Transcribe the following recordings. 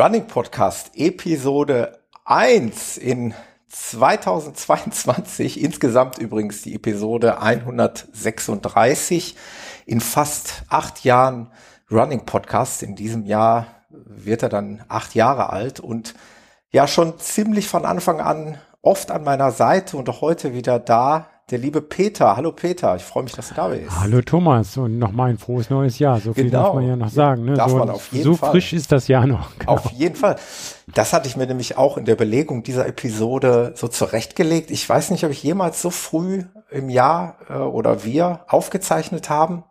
Running Podcast Episode 1 in 2022. Insgesamt übrigens die Episode 136 in fast acht Jahren Running Podcast. In diesem Jahr wird er dann acht Jahre alt und ja schon ziemlich von Anfang an oft an meiner Seite und auch heute wieder da der liebe Peter. Hallo Peter, ich freue mich, dass du da bist. Hallo Thomas und nochmal ein frohes neues Jahr. So viel Genau. darf man ja noch sagen. Ne? Darf so man auf jeden so Fall. frisch ist das Jahr noch. Genau. Auf jeden Fall. Das hatte ich mir nämlich auch in der Belegung dieser Episode so zurechtgelegt. Ich weiß nicht, ob ich jemals so früh im Jahr äh, oder wir aufgezeichnet haben.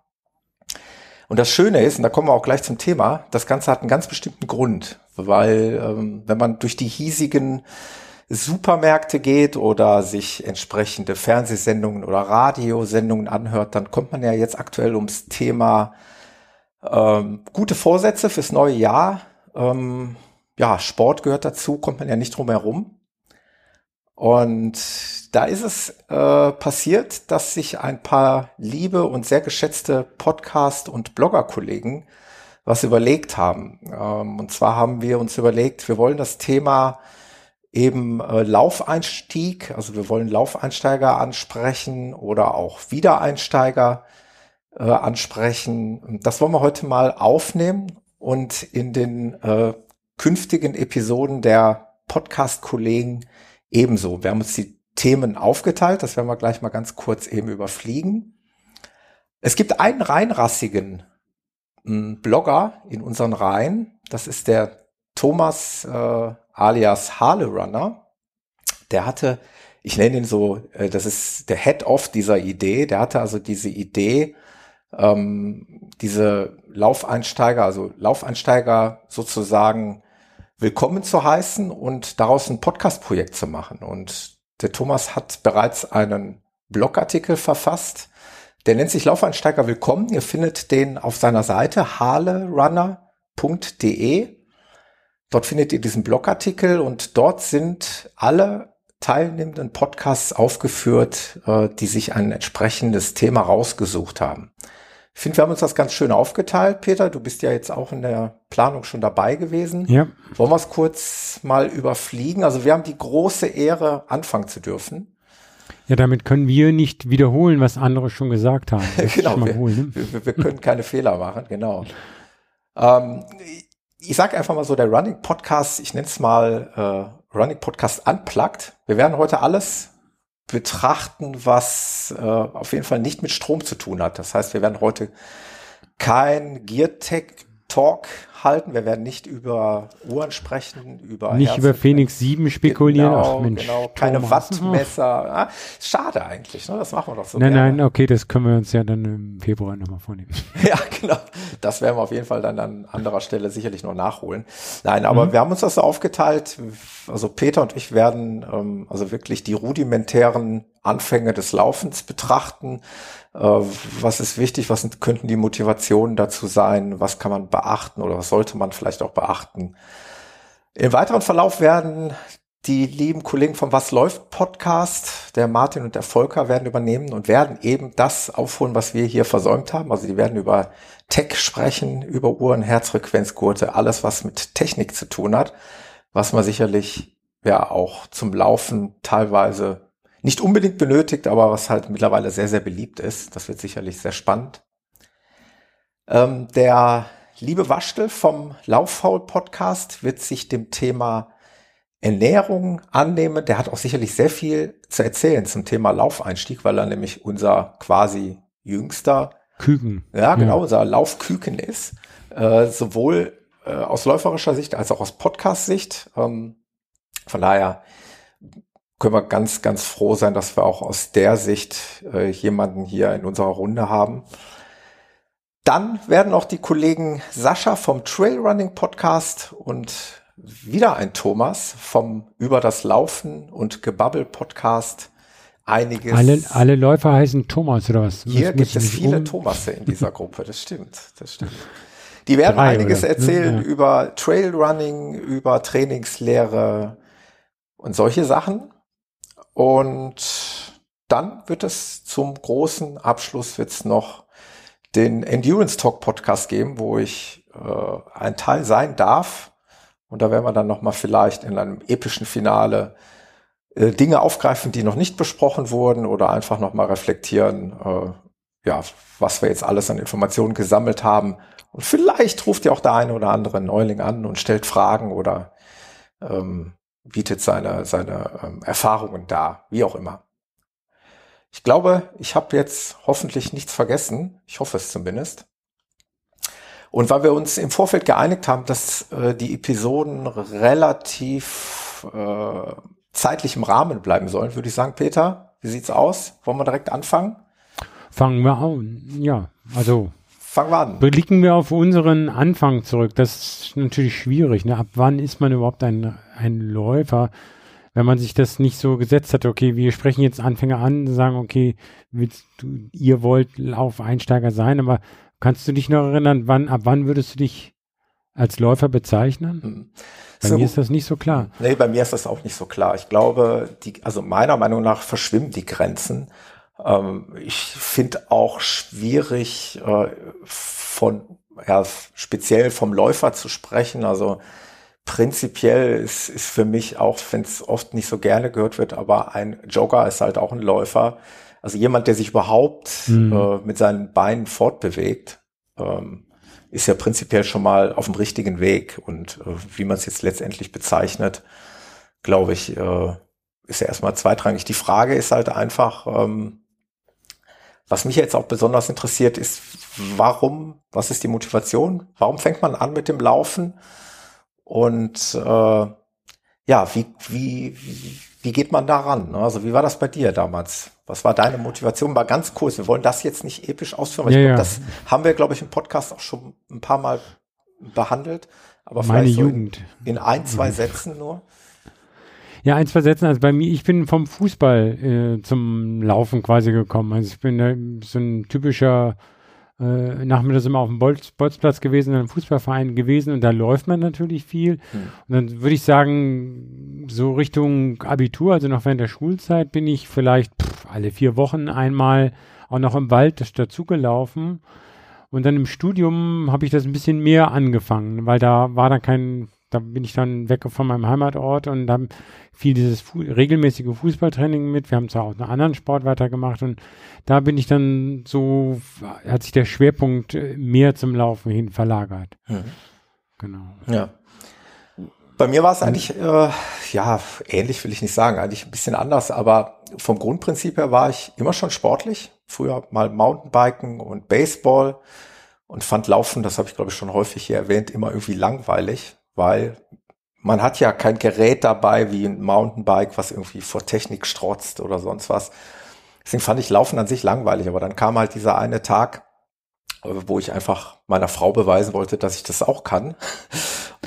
Und das Schöne ist, und da kommen wir auch gleich zum Thema, das Ganze hat einen ganz bestimmten Grund, weil ähm, wenn man durch die hiesigen Supermärkte geht oder sich entsprechende Fernsehsendungen oder Radiosendungen anhört, dann kommt man ja jetzt aktuell ums Thema ähm, gute Vorsätze fürs neue Jahr. Ähm, ja, Sport gehört dazu, kommt man ja nicht drum herum. Und da ist es äh, passiert, dass sich ein paar liebe und sehr geschätzte Podcast- und Blogger-Kollegen was überlegt haben. Ähm, und zwar haben wir uns überlegt, wir wollen das Thema eben äh, Laufeinstieg, also wir wollen Laufeinsteiger ansprechen oder auch Wiedereinsteiger äh, ansprechen. Das wollen wir heute mal aufnehmen und in den äh, künftigen Episoden der Podcast-Kollegen ebenso. Wir haben uns die Themen aufgeteilt, das werden wir gleich mal ganz kurz eben überfliegen. Es gibt einen reinrassigen mh, Blogger in unseren Reihen, das ist der Thomas äh, alias Harle Runner. Der hatte, ich nenne ihn so, äh, das ist der Head-Off dieser Idee, der hatte also diese Idee, ähm, diese Laufeinsteiger, also Laufeinsteiger sozusagen willkommen zu heißen und daraus ein Podcast-Projekt zu machen. Und der Thomas hat bereits einen Blogartikel verfasst, der nennt sich Laufeinsteiger willkommen. Ihr findet den auf seiner Seite harlerunner.de. Dort findet ihr diesen Blogartikel und dort sind alle teilnehmenden Podcasts aufgeführt, äh, die sich ein entsprechendes Thema rausgesucht haben. Ich finde, wir haben uns das ganz schön aufgeteilt, Peter. Du bist ja jetzt auch in der Planung schon dabei gewesen. Ja, Wollen wir es kurz mal überfliegen? Also wir haben die große Ehre, anfangen zu dürfen. ja, damit können wir nicht wiederholen, was andere schon gesagt haben. Genau, schon wir, wohl, ne? wir- wir können keine Fehler machen, genau. Ähm, ich sage einfach mal so, der Running Podcast, ich nenne es mal äh, Running Podcast Unplugged. Wir werden heute alles betrachten, was äh, auf jeden Fall nicht mit Strom zu tun hat. Das heißt, wir werden heute kein Gear Tech Talk halten. Wir werden nicht über Uhren sprechen, über Nicht über Herz- Phoenix 7 spekulieren. Genau, Ach Mensch, genau. Keine Thomas. Wattmesser. Ah, schade eigentlich, ne? Das machen wir doch so Nein, gerne. nein, okay, das können wir uns ja dann im Februar nochmal vornehmen. Ja, genau. Das werden wir auf jeden Fall dann an anderer Stelle sicherlich noch nachholen. Nein, aber wir haben uns das so aufgeteilt. Also Peter und ich werden ähm, also wirklich die rudimentären Anfänge des Laufens betrachten. Äh, was ist wichtig? Was sind, könnten die Motivationen dazu sein? Was kann man beachten oder was sollte man vielleicht auch beachten? Im weiteren Verlauf werden die lieben Kollegen vom Was läuft Podcast, der Martin und der Volker werden übernehmen und werden eben das aufholen, was wir hier versäumt haben. Also die werden über Tech sprechen, über Uhren, Herzfrequenzgurte, alles was mit Technik zu tun hat, was man sicherlich ja auch zum Laufen teilweise nicht unbedingt benötigt, aber was halt mittlerweile sehr, sehr beliebt ist. Das wird sicherlich sehr spannend. Ähm, der liebe Waschtel vom Lauffaul Podcast wird sich dem Thema Ernährung annehmen. Der hat auch sicherlich sehr viel zu erzählen zum Thema Laufeinstieg, weil er nämlich unser quasi jüngster, Küken. ja genau, unser Laufküken ist. Äh, sowohl äh, aus läuferischer Sicht als auch aus Podcast-Sicht. Ähm, von daher können wir ganz, ganz froh sein, dass wir auch aus der Sicht äh, jemanden hier in unserer Runde haben. Dann werden auch die Kollegen Sascha vom Trailrunning Podcast und wieder ein Thomas vom Über das Laufen und Gebabbel Podcast einiges. Alle, alle Läufer heißen Thomas oder was? Hier gibt es viele um- Thomasse in dieser Gruppe, das stimmt, das stimmt. Die werden Drei, einiges oder? erzählen Ja. über Trailrunning, über Trainingslehre und solche Sachen. Und dann wird es zum großen Abschluss wird's noch den Endurance Talk Podcast geben, wo ich äh, ein Teil sein darf Und da werden wir dann nochmal vielleicht in einem epischen Finale äh, Dinge aufgreifen, die noch nicht besprochen wurden oder einfach nochmal reflektieren, äh, ja, was wir jetzt alles an Informationen gesammelt haben. Und vielleicht ruft ja auch der eine oder andere Neuling an und stellt Fragen oder ähm, bietet seine, seine ähm, Erfahrungen dar, wie auch immer. Ich glaube, ich habe jetzt hoffentlich nichts vergessen. Ich hoffe es zumindest. Und weil wir uns im Vorfeld geeinigt haben, dass äh, die Episoden relativ äh, zeitlich im Rahmen bleiben sollen, würde ich sagen, Peter, wie sieht's aus? Wollen wir direkt anfangen? Fangen wir an. Ja, also fangen wir an. Blicken wir auf unseren Anfang zurück. Das ist natürlich schwierig. Ne? Ab wann ist man überhaupt ein, ein Läufer? Wenn man sich das nicht so gesetzt hat, okay, wir sprechen jetzt Anfänger an, sagen, okay, willst du, ihr wollt Laufeinsteiger sein, aber kannst du dich noch erinnern, wann, ab wann würdest du dich als Läufer bezeichnen? Hm. Bei so, mir ist das nicht so klar. Nee, bei mir ist das auch nicht so klar. Ich glaube, die, also meiner Meinung nach verschwimmen die Grenzen. Ähm, ich finde auch schwierig, äh, von, ja, speziell vom Läufer zu sprechen. Also prinzipiell ist, ist für mich auch, wenn es oft nicht so gerne gehört wird, aber ein Jogger ist halt auch ein Läufer. Also jemand, der sich überhaupt mhm. äh, mit seinen Beinen fortbewegt. Ähm, ist ja prinzipiell schon mal auf dem richtigen Weg. Und äh, wie man es jetzt letztendlich bezeichnet, glaube ich, äh, ist ja erstmal zweitrangig. Die Frage ist halt einfach, ähm, was mich jetzt auch besonders interessiert, ist, warum, was ist die Motivation? Warum fängt man an mit dem Laufen? Und äh, ja, wie, wie, wie, wie geht man daran? Also wie war das bei dir damals? Was war deine Motivation? Mal ganz kurz. Wir wollen das jetzt nicht episch ausführen, weil ja, ich glaube, ja. das haben wir, glaube ich, im Podcast auch schon ein paar Mal behandelt. Aber Meine vielleicht so Jugend. In, in ein, zwei Sätzen nur. Ja, ein, zwei Sätzen. Also bei mir, ich bin vom Fußball äh, zum Laufen quasi gekommen. Also ich bin äh, so ein typischer äh, nachmittags immer auf dem Bolz, Bolzplatz gewesen, in einem Fußballverein gewesen und da läuft man natürlich viel. Hm. Und dann würde ich sagen, so Richtung Abitur, also noch während der Schulzeit, bin ich vielleicht pff, alle vier Wochen einmal auch noch im Wald dazugelaufen. Und dann im Studium habe ich das ein bisschen mehr angefangen, weil da war dann kein da bin ich dann weg von meinem Heimatort und dann fiel dieses Fu regelmäßige Fußballtraining mit. Wir haben zwar auch einen anderen Sport weitergemacht und da bin ich dann so, hat sich der Schwerpunkt äh, mehr zum Laufen hin verlagert. Mhm. Genau. Ja. Bei mir war es eigentlich, äh, ja, ähnlich will ich nicht sagen, eigentlich ein bisschen anders, aber vom Grundprinzip her war ich immer schon sportlich. Früher mal Mountainbiken und Baseball und fand Laufen, das habe ich glaube ich schon häufig hier erwähnt, immer irgendwie langweilig weil man hat ja kein Gerät dabei wie ein Mountainbike, was irgendwie vor Technik strotzt oder sonst was. Deswegen fand ich Laufen an sich langweilig, aber dann kam halt dieser eine Tag, wo ich einfach meiner Frau beweisen wollte, dass ich das auch kann.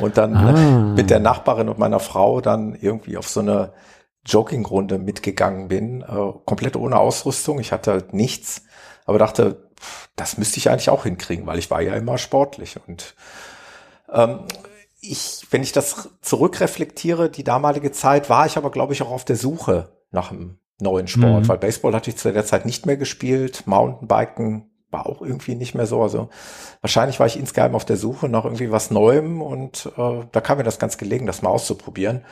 Und dann ah. mit der Nachbarin und meiner Frau dann irgendwie auf so eine Joggingrunde mitgegangen bin, äh, komplett ohne Ausrüstung. Ich hatte halt nichts, aber dachte, das müsste ich eigentlich auch hinkriegen, weil ich war ja immer sportlich. Und ähm, ich, wenn ich das zurückreflektiere, die damalige Zeit, war ich aber, glaube ich, auch auf der Suche nach einem neuen Sport, mhm. weil Baseball hatte ich zu der Zeit nicht mehr gespielt, Mountainbiken war auch irgendwie nicht mehr so. Also wahrscheinlich war ich insgeheim auf der Suche nach irgendwie was Neuem und äh, da kam mir das ganz gelegen, das mal auszuprobieren.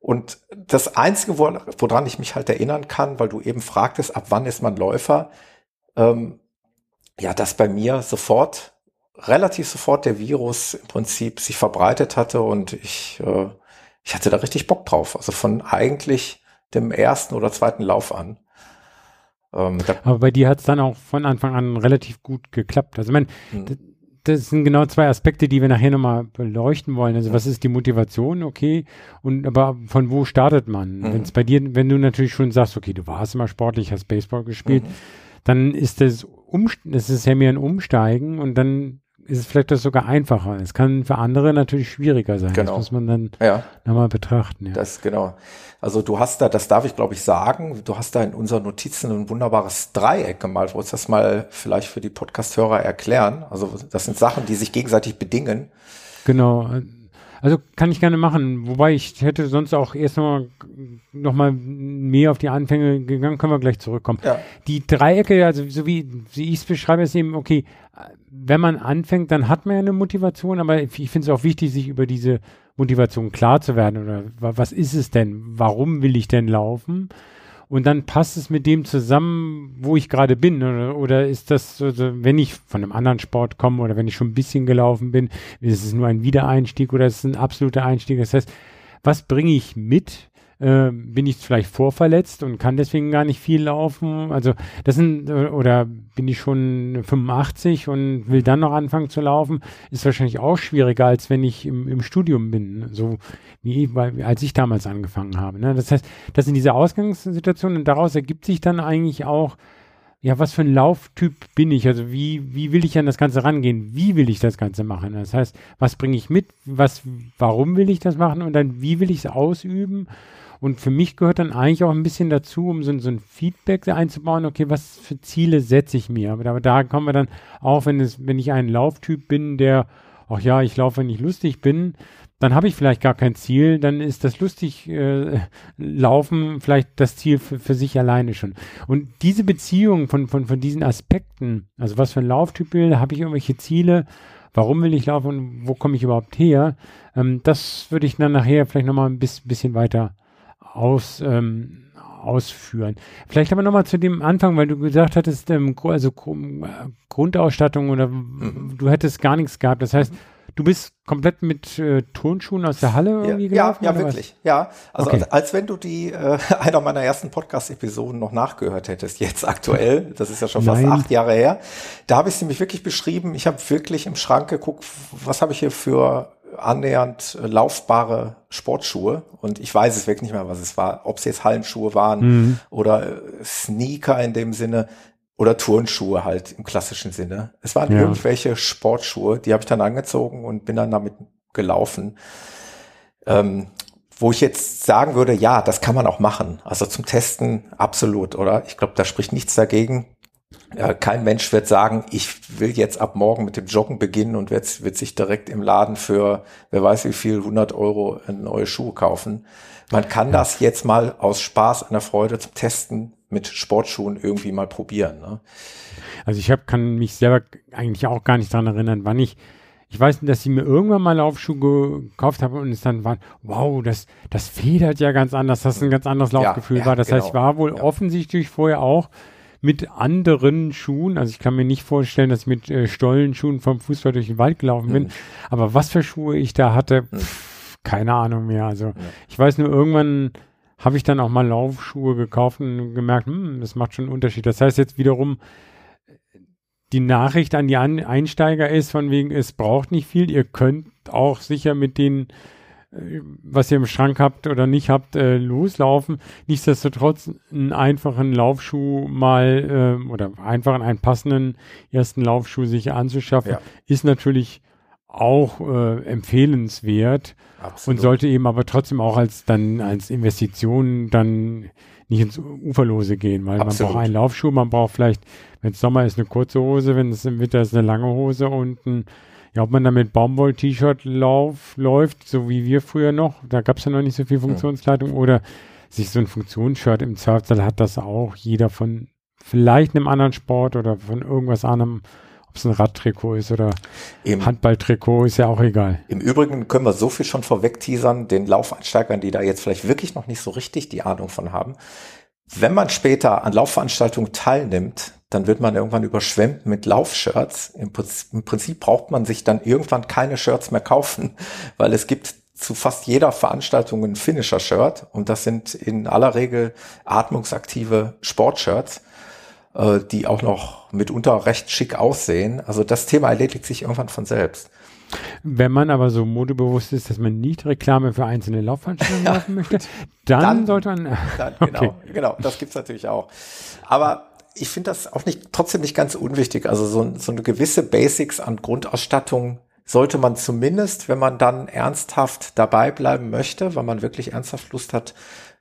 Und das Einzige, woran ich mich halt erinnern kann, weil du eben fragtest, ab wann ist man Läufer, ähm, ja, dass bei mir sofort relativ sofort der Virus im Prinzip sich verbreitet hatte und ich, äh, ich hatte da richtig Bock drauf. Also von eigentlich dem ersten oder zweiten Lauf an. Ähm, Aber bei dir hat es dann auch von Anfang an relativ gut geklappt. Also ich meine, hm. das sind genau zwei Aspekte, die wir nachher nochmal beleuchten wollen. Also was ist die Motivation, okay, und aber von wo startet man? Mhm. Wenn es bei dir, wenn du natürlich schon sagst, okay, du warst immer sportlich, hast Baseball gespielt, mhm. dann ist das um, das ist ja mehr ein Umsteigen und dann ist es vielleicht das sogar einfacher. Es kann für andere natürlich schwieriger sein. Genau. Das muss man dann ja. nochmal betrachten. Ja. Das genau. Also du hast da, das darf ich glaube ich sagen, du hast da in unseren Notizen ein wunderbares Dreieck gemalt. Wolltest das mal vielleicht für die Podcast-Hörer erklären? Also das sind Sachen, die sich gegenseitig bedingen. Genau. Also kann ich gerne machen, wobei ich hätte sonst auch erst noch, noch mal mehr auf die Anfänge gegangen, können wir gleich zurückkommen. Ja. Die Dreiecke, also so wie, wie ich es beschreibe, ist eben, okay, wenn man anfängt, dann hat man ja eine Motivation, aber ich finde es auch wichtig, sich über diese Motivation klar zu werden oder was ist es denn? Warum will ich denn laufen? Und dann passt es mit dem zusammen, wo ich gerade bin. Oder, oder ist das, also, wenn ich von einem anderen Sport komme oder wenn ich schon ein bisschen gelaufen bin, ist es nur ein Wiedereinstieg oder ist es ein absoluter Einstieg? Das heißt, was bringe ich mit? Äh, bin ich vielleicht vorverletzt und kann deswegen gar nicht viel laufen. Also das sind, äh, oder bin ich schon 85 und will dann noch anfangen zu laufen, ist wahrscheinlich auch schwieriger, als wenn ich im, im Studium bin, so wie weil, als ich damals angefangen habe. Ne? Das heißt, das sind diese Ausgangssituationen und daraus ergibt sich dann eigentlich auch, ja, was für ein Lauftyp bin ich? Also wie, wie will ich an das Ganze rangehen? Wie will ich das Ganze machen? Das heißt, was bringe ich mit? Was, warum will ich das machen? Und dann, wie will ich es ausüben? Und für mich gehört dann eigentlich auch ein bisschen dazu, um so, so ein Feedback einzubauen, okay, was für Ziele setze ich mir? Aber da, aber da kommen wir dann auch, wenn es, wenn ich ein Lauftyp bin, der, ach ja, ich laufe, wenn ich lustig bin, dann habe ich vielleicht gar kein Ziel, dann ist das lustig äh, laufen vielleicht das Ziel für, für sich alleine schon. Und diese Beziehung von, von, von diesen Aspekten, also was für ein Lauftyp will, habe ich irgendwelche Ziele, warum will ich laufen und wo komme ich überhaupt her, ähm, das würde ich dann nachher vielleicht nochmal ein bisschen weiter aus, ähm, ausführen. Vielleicht aber nochmal zu dem Anfang, weil du gesagt hattest, ähm, also Grundausstattung oder mhm. du hättest gar nichts gehabt. Das heißt, du bist komplett mit äh, Turnschuhen aus der Halle irgendwie ja, gelaufen? Ja, ja wirklich. Was? Ja, also okay. als, als, wenn du die äh, einer meiner ersten Podcast-Episoden noch nachgehört hättest, jetzt aktuell. Das ist ja schon fast Nein. acht Jahre her. Da habe ich sie nämlich wirklich beschrieben. Ich habe wirklich im Schrank geguckt, was habe ich hier für annähernd äh, laufbare Sportschuhe und ich weiß es wirklich nicht mehr, was es war, ob es jetzt Hallenschuhe waren mhm. oder äh, Sneaker in dem Sinne oder Turnschuhe halt im klassischen Sinne. Es waren ja. irgendwelche Sportschuhe, die habe ich dann angezogen und bin dann damit gelaufen. Ähm, wo ich jetzt sagen würde, ja, das kann man auch machen. Also zum Testen absolut, oder? Ich glaube, da spricht nichts dagegen. Ja, kein Mensch wird sagen, ich will jetzt ab morgen mit dem Joggen beginnen und wird, wird sich direkt im Laden für, wer weiß wie viel, 100 Euro neue Schuhe kaufen. Man kann das jetzt mal aus Spaß, einer Freude zum Testen mit Sportschuhen irgendwie mal probieren. Ne? Also ich hab, kann mich selber eigentlich auch gar nicht dran erinnern, wann ich ich weiß, dass ich mir irgendwann mal Laufschuhe gekauft habe und es dann war, wow, das, das federt ja ganz anders, das ist ein ganz anderes Laufgefühl ja, ja, war. Das genau. heißt, ich war wohl ja. offensichtlich vorher auch mit anderen Schuhen. Also ich kann mir nicht vorstellen, dass ich mit äh, Stollenschuhen vom Fußball durch den Wald gelaufen bin. Mhm. Aber was für Schuhe ich da hatte, pff, keine Ahnung mehr. Also ja. ich weiß nur, irgendwann habe ich dann auch mal Laufschuhe gekauft und gemerkt, hm, das macht schon einen Unterschied. Das heißt jetzt wiederum, die Nachricht an die an Einsteiger ist von wegen, es braucht nicht viel. Ihr könnt auch sicher mit den was ihr im Schrank habt oder nicht habt, äh, loslaufen. Nichtsdestotrotz einen einfachen Laufschuh mal äh, oder einfachen, einen passenden ersten Laufschuh sich anzuschaffen, ja. ist natürlich auch äh, empfehlenswert Absolut. und sollte eben aber trotzdem auch als dann als Investition dann nicht ins Uferlose gehen, weil Absolut. man braucht einen Laufschuh, man braucht vielleicht, wenn es Sommer ist, eine kurze Hose, wenn es im Winter ist, eine lange Hose und ein ja, ob man da mit Baumwoll-T-Shirt läuft, so wie wir früher noch, da gab es ja noch nicht so viel Funktionsleitung, oder sich so ein Funktionsshirt im Surfsaal hat das auch jeder von vielleicht einem anderen Sport oder von irgendwas anderem, ob es ein Radtrikot ist oder Im, Handballtrikot, ist ja auch egal. Im Übrigen können wir so viel schon vorweg teasern, den Laufeinsteigern, die da jetzt vielleicht wirklich noch nicht so richtig die Ahnung von haben. Wenn man später an Laufveranstaltungen teilnimmt, dann wird man irgendwann überschwemmt mit Laufshirts. Im, Im Prinzip braucht man sich dann irgendwann keine Shirts mehr kaufen, weil es gibt zu fast jeder Veranstaltung ein Finisher-Shirt und das sind in aller Regel atmungsaktive Sportshirts, äh, die auch noch mitunter recht schick aussehen. Also das Thema erledigt sich irgendwann von selbst. Wenn man aber so modebewusst ist, dass man nicht Reklame für einzelne Laufveranstaltungen ja, machen möchte, dann, dann, sollte man. Dann, genau, okay. genau, das gibt's natürlich auch. Aber ich finde das auch nicht, trotzdem nicht ganz unwichtig. Also so, so eine gewisse Basics an Grundausstattung sollte man zumindest, wenn man dann ernsthaft dabei bleiben möchte, weil man wirklich ernsthaft Lust hat,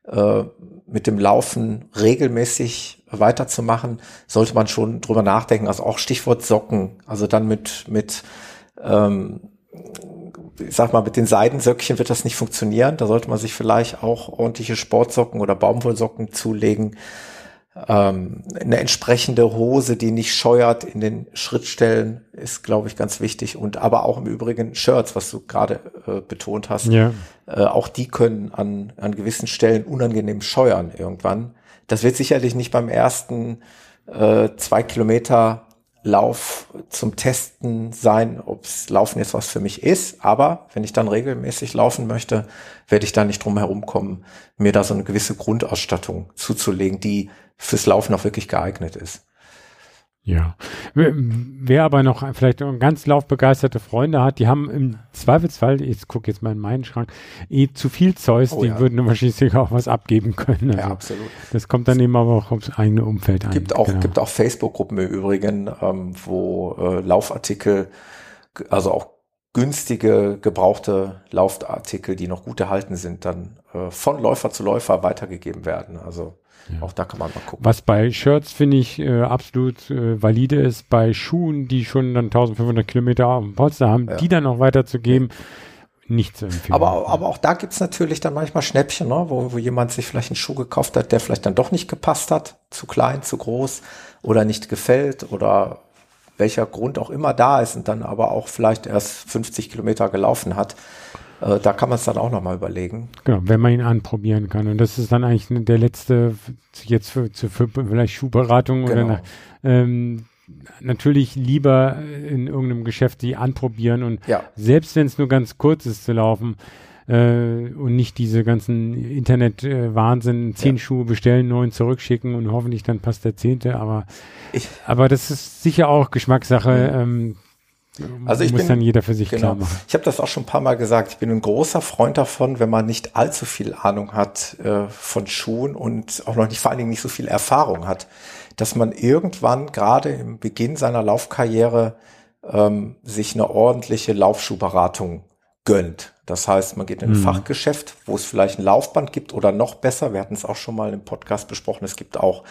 äh, mit dem Laufen regelmäßig weiterzumachen, sollte man schon drüber nachdenken. Also auch Stichwort Socken. Also dann mit, mit ähm, ich sag mal, mit den Seidensöckchen wird das nicht funktionieren. Da sollte man sich vielleicht auch ordentliche Sportsocken oder Baumwollsocken zulegen. Ähm, eine entsprechende Hose, die nicht scheuert in den Schrittstellen, ist, glaube ich, ganz wichtig. Und aber auch im Übrigen Shirts, was du gerade äh, betont hast. Ja. Äh, auch die können an, an gewissen Stellen unangenehm scheuern irgendwann. Das wird sicherlich nicht beim ersten äh, zwei Kilometer Lauf zum Testen sein, ob's Laufen jetzt was für mich ist. Aber wenn ich dann regelmäßig laufen möchte, werde ich da nicht drum herum kommen, mir da so eine gewisse Grundausstattung zuzulegen, die fürs Laufen auch wirklich geeignet ist. Ja. Wer aber noch vielleicht ganz laufbegeisterte Freunde hat, die haben im Zweifelsfall, ich gucke jetzt mal in meinen Schrank, eh zu viel Zeus, oh, die ja. würden wahrscheinlich auch was abgeben können. Also ja, absolut. Das kommt dann eben aber auch aufs eigene Umfeld an. Gibt auch, genau. gibt auch Facebook-Gruppen im Übrigen, ähm, wo äh, Laufartikel, also auch günstige, gebrauchte Laufartikel, die noch gut erhalten sind, dann äh, von Läufer zu Läufer weitergegeben werden. Also ja. Auch da kann man mal gucken. Was bei Shirts finde ich äh, absolut äh, valide ist, bei Schuhen, die schon dann 1500 Kilometer auf dem Polster haben, ja. die dann noch weiterzugeben. Nicht zu empfehlen. Aber, aber auch da gibt's natürlich dann manchmal Schnäppchen, ne? wo, wo jemand sich vielleicht einen Schuh gekauft hat, der vielleicht dann doch nicht gepasst hat, zu klein, zu groß oder nicht gefällt oder welcher Grund auch immer da ist und dann aber auch vielleicht erst 50 Kilometer gelaufen hat. Äh, da kann man es dann auch nochmal überlegen. Genau, wenn man ihn anprobieren kann. Und das ist dann eigentlich der letzte, jetzt für, für, für vielleicht Schuhberatung genau. oder nach, ähm, natürlich lieber in irgendeinem Geschäft die anprobieren und ja. selbst wenn es nur ganz kurz ist zu laufen äh, und nicht diese ganzen Internet-Wahnsinn, zehn ja. Schuhe bestellen, neun zurückschicken und hoffentlich dann passt der zehnte, aber ich, aber das ist sicher auch Geschmackssache. Mhm. Ähm, also ich muss bin, dann jeder für sich genau. Ich habe das auch schon ein paar Mal gesagt. Ich bin ein großer Freund davon, wenn man nicht allzu viel Ahnung hat äh, von Schuhen und auch noch nicht vor allen Dingen nicht so viel Erfahrung hat, dass man irgendwann gerade im Beginn seiner Laufkarriere ähm, sich eine ordentliche Laufschuhberatung gönnt. Das heißt, man geht in ein mhm. Fachgeschäft, wo es vielleicht ein Laufband gibt oder noch besser. Wir hatten es auch schon mal im Podcast besprochen. Es gibt auch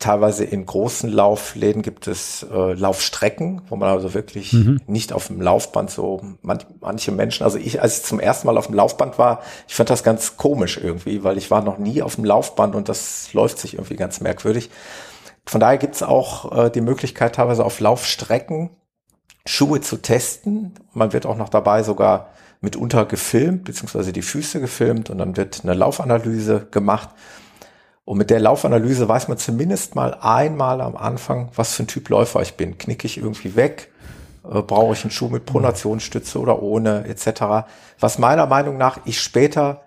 teilweise in großen Laufläden gibt es äh, Laufstrecken, wo man also wirklich mhm. nicht auf dem Laufband so man, manche Menschen, also ich, als ich zum ersten Mal auf dem Laufband war, ich fand das ganz komisch irgendwie, weil ich war noch nie auf dem Laufband und das läuft sich irgendwie ganz merkwürdig. Von daher gibt es auch äh, die Möglichkeit, teilweise auf Laufstrecken Schuhe zu testen. Man wird auch noch dabei sogar mitunter gefilmt, beziehungsweise die Füße gefilmt und dann wird eine Laufanalyse gemacht. Und mit der Laufanalyse weiß man zumindest mal einmal am Anfang, was für ein Typ Läufer ich bin. Knicke ich irgendwie weg? Äh, brauche ich einen Schuh mit Pronationsstütze oder ohne etc. Was meiner Meinung nach ich später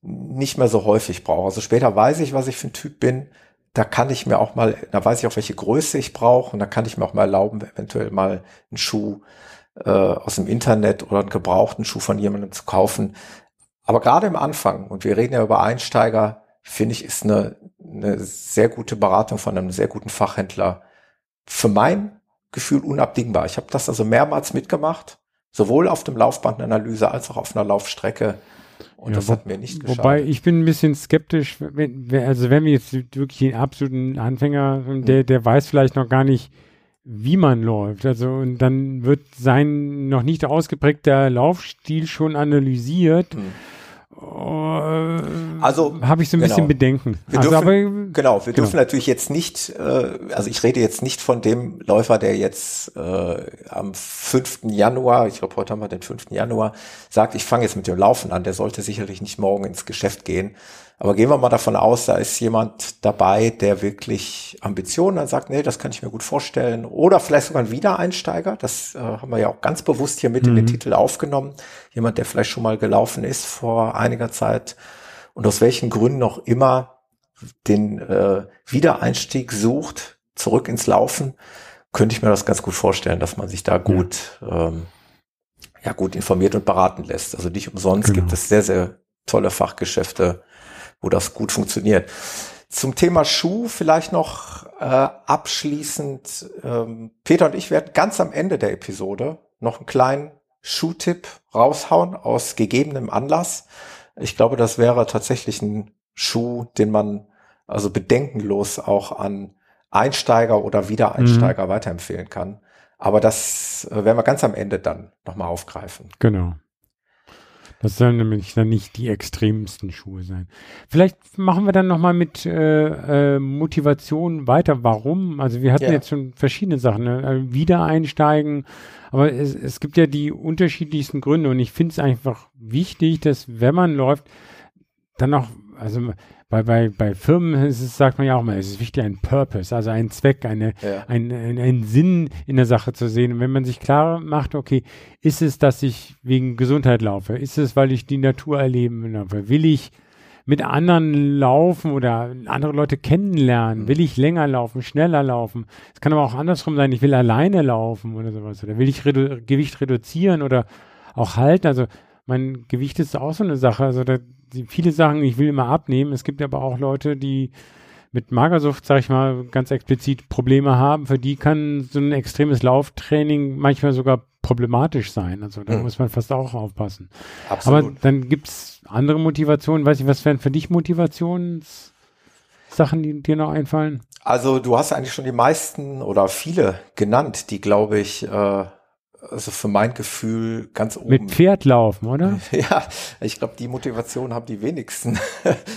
nicht mehr so häufig brauche. Also später weiß ich, was ich für ein Typ bin. Da kann ich mir auch mal, da weiß ich auch, welche Größe ich brauche und da kann ich mir auch mal erlauben, eventuell mal einen Schuh äh, aus dem Internet oder einen gebrauchten Schuh von jemandem zu kaufen. Aber gerade im Anfang, und wir reden ja über Einsteiger, finde ich, ist eine, eine sehr gute Beratung von einem sehr guten Fachhändler für mein Gefühl unabdingbar. Ich habe das also mehrmals mitgemacht, sowohl auf dem Laufbandanalyse als auch auf einer Laufstrecke. Und ja, das hat mir nicht geschadet. Wobei ich bin ein bisschen skeptisch, wenn, also wenn wir jetzt wirklich den absoluten Anfänger, der, der weiß vielleicht noch gar nicht, wie man läuft. Also und dann wird sein noch nicht ausgeprägter Laufstil schon analysiert. Hm also habe ich so ein genau. bisschen Bedenken. Wir also, dürfen, aber, genau, wir genau. dürfen natürlich jetzt nicht, äh, also ich rede jetzt nicht von dem Läufer, der jetzt äh, am 5. Januar, ich glaube heute haben wir den 5. Januar, sagt, ich fange jetzt mit dem Laufen an. Der sollte sicherlich nicht morgen ins Geschäft gehen, aber gehen wir mal davon aus, da ist jemand dabei, der wirklich Ambitionen dann sagt, nee, das kann ich mir gut vorstellen. Oder vielleicht sogar ein Wiedereinsteiger. Das äh, haben wir ja auch ganz bewusst hier mit mhm. in den mhm. Titel aufgenommen. Jemand, der vielleicht schon mal gelaufen ist vor einiger Zeit und aus welchen Gründen noch immer den äh, Wiedereinstieg sucht, zurück ins Laufen, könnte ich mir das ganz gut vorstellen, dass man sich da gut, ja, ähm, ja gut informiert und beraten lässt. Also nicht umsonst genau. gibt es sehr, sehr tolle Fachgeschäfte, wo das gut funktioniert. Zum Thema Schuh vielleicht noch äh, abschließend. Ähm, Peter und ich werden ganz am Ende der Episode noch einen kleinen Schuhtipp raushauen aus gegebenem Anlass. Ich glaube, das wäre tatsächlich ein Schuh, den man also bedenkenlos auch an Einsteiger oder Wiedereinsteiger mhm. weiterempfehlen kann. Aber das äh, werden wir ganz am Ende dann nochmal aufgreifen. Genau. Das sollen nämlich dann nicht die extremsten Schuhe sein. Vielleicht machen wir dann nochmal mit äh, äh, Motivation weiter. Warum? Also wir hatten ja. jetzt schon verschiedene Sachen. Ne? Also wieder einsteigen. Aber es, es gibt ja die unterschiedlichsten Gründe und ich finde es einfach wichtig, dass wenn man läuft, dann auch, also bei, bei, bei Firmen ist es, sagt man ja auch mal, es ist wichtig, ein Purpose, also ein Zweck, eine, ja. ein, ein, ein Sinn in der Sache zu sehen. Und wenn man sich klar macht, okay, ist es, dass ich wegen Gesundheit laufe? Ist es, weil ich die Natur erleben laufe? Will ich mit anderen laufen oder andere Leute kennenlernen? Mhm. Will ich länger laufen, schneller laufen? Es kann aber auch andersrum sein, ich will alleine laufen oder sowas. Oder will ich redu Gewicht reduzieren oder auch halten? Also mein Gewicht ist auch so eine Sache. Also da, viele sagen, ich will immer abnehmen. Es gibt aber auch Leute, die mit Magersucht, sag ich mal, ganz explizit Probleme haben. Für die kann so ein extremes Lauftraining manchmal sogar problematisch sein. Also da mhm. muss man fast auch aufpassen. Absolut. Aber dann gibt's andere Motivationen. Weiß ich, was wären für dich Motivationssachen, die dir noch einfallen? Also du hast eigentlich schon die meisten oder viele genannt, die, glaube ich, äh, also für mein Gefühl ganz oben. Mit Pferd laufen, oder? Ja, ich glaube, die Motivation haben die wenigsten.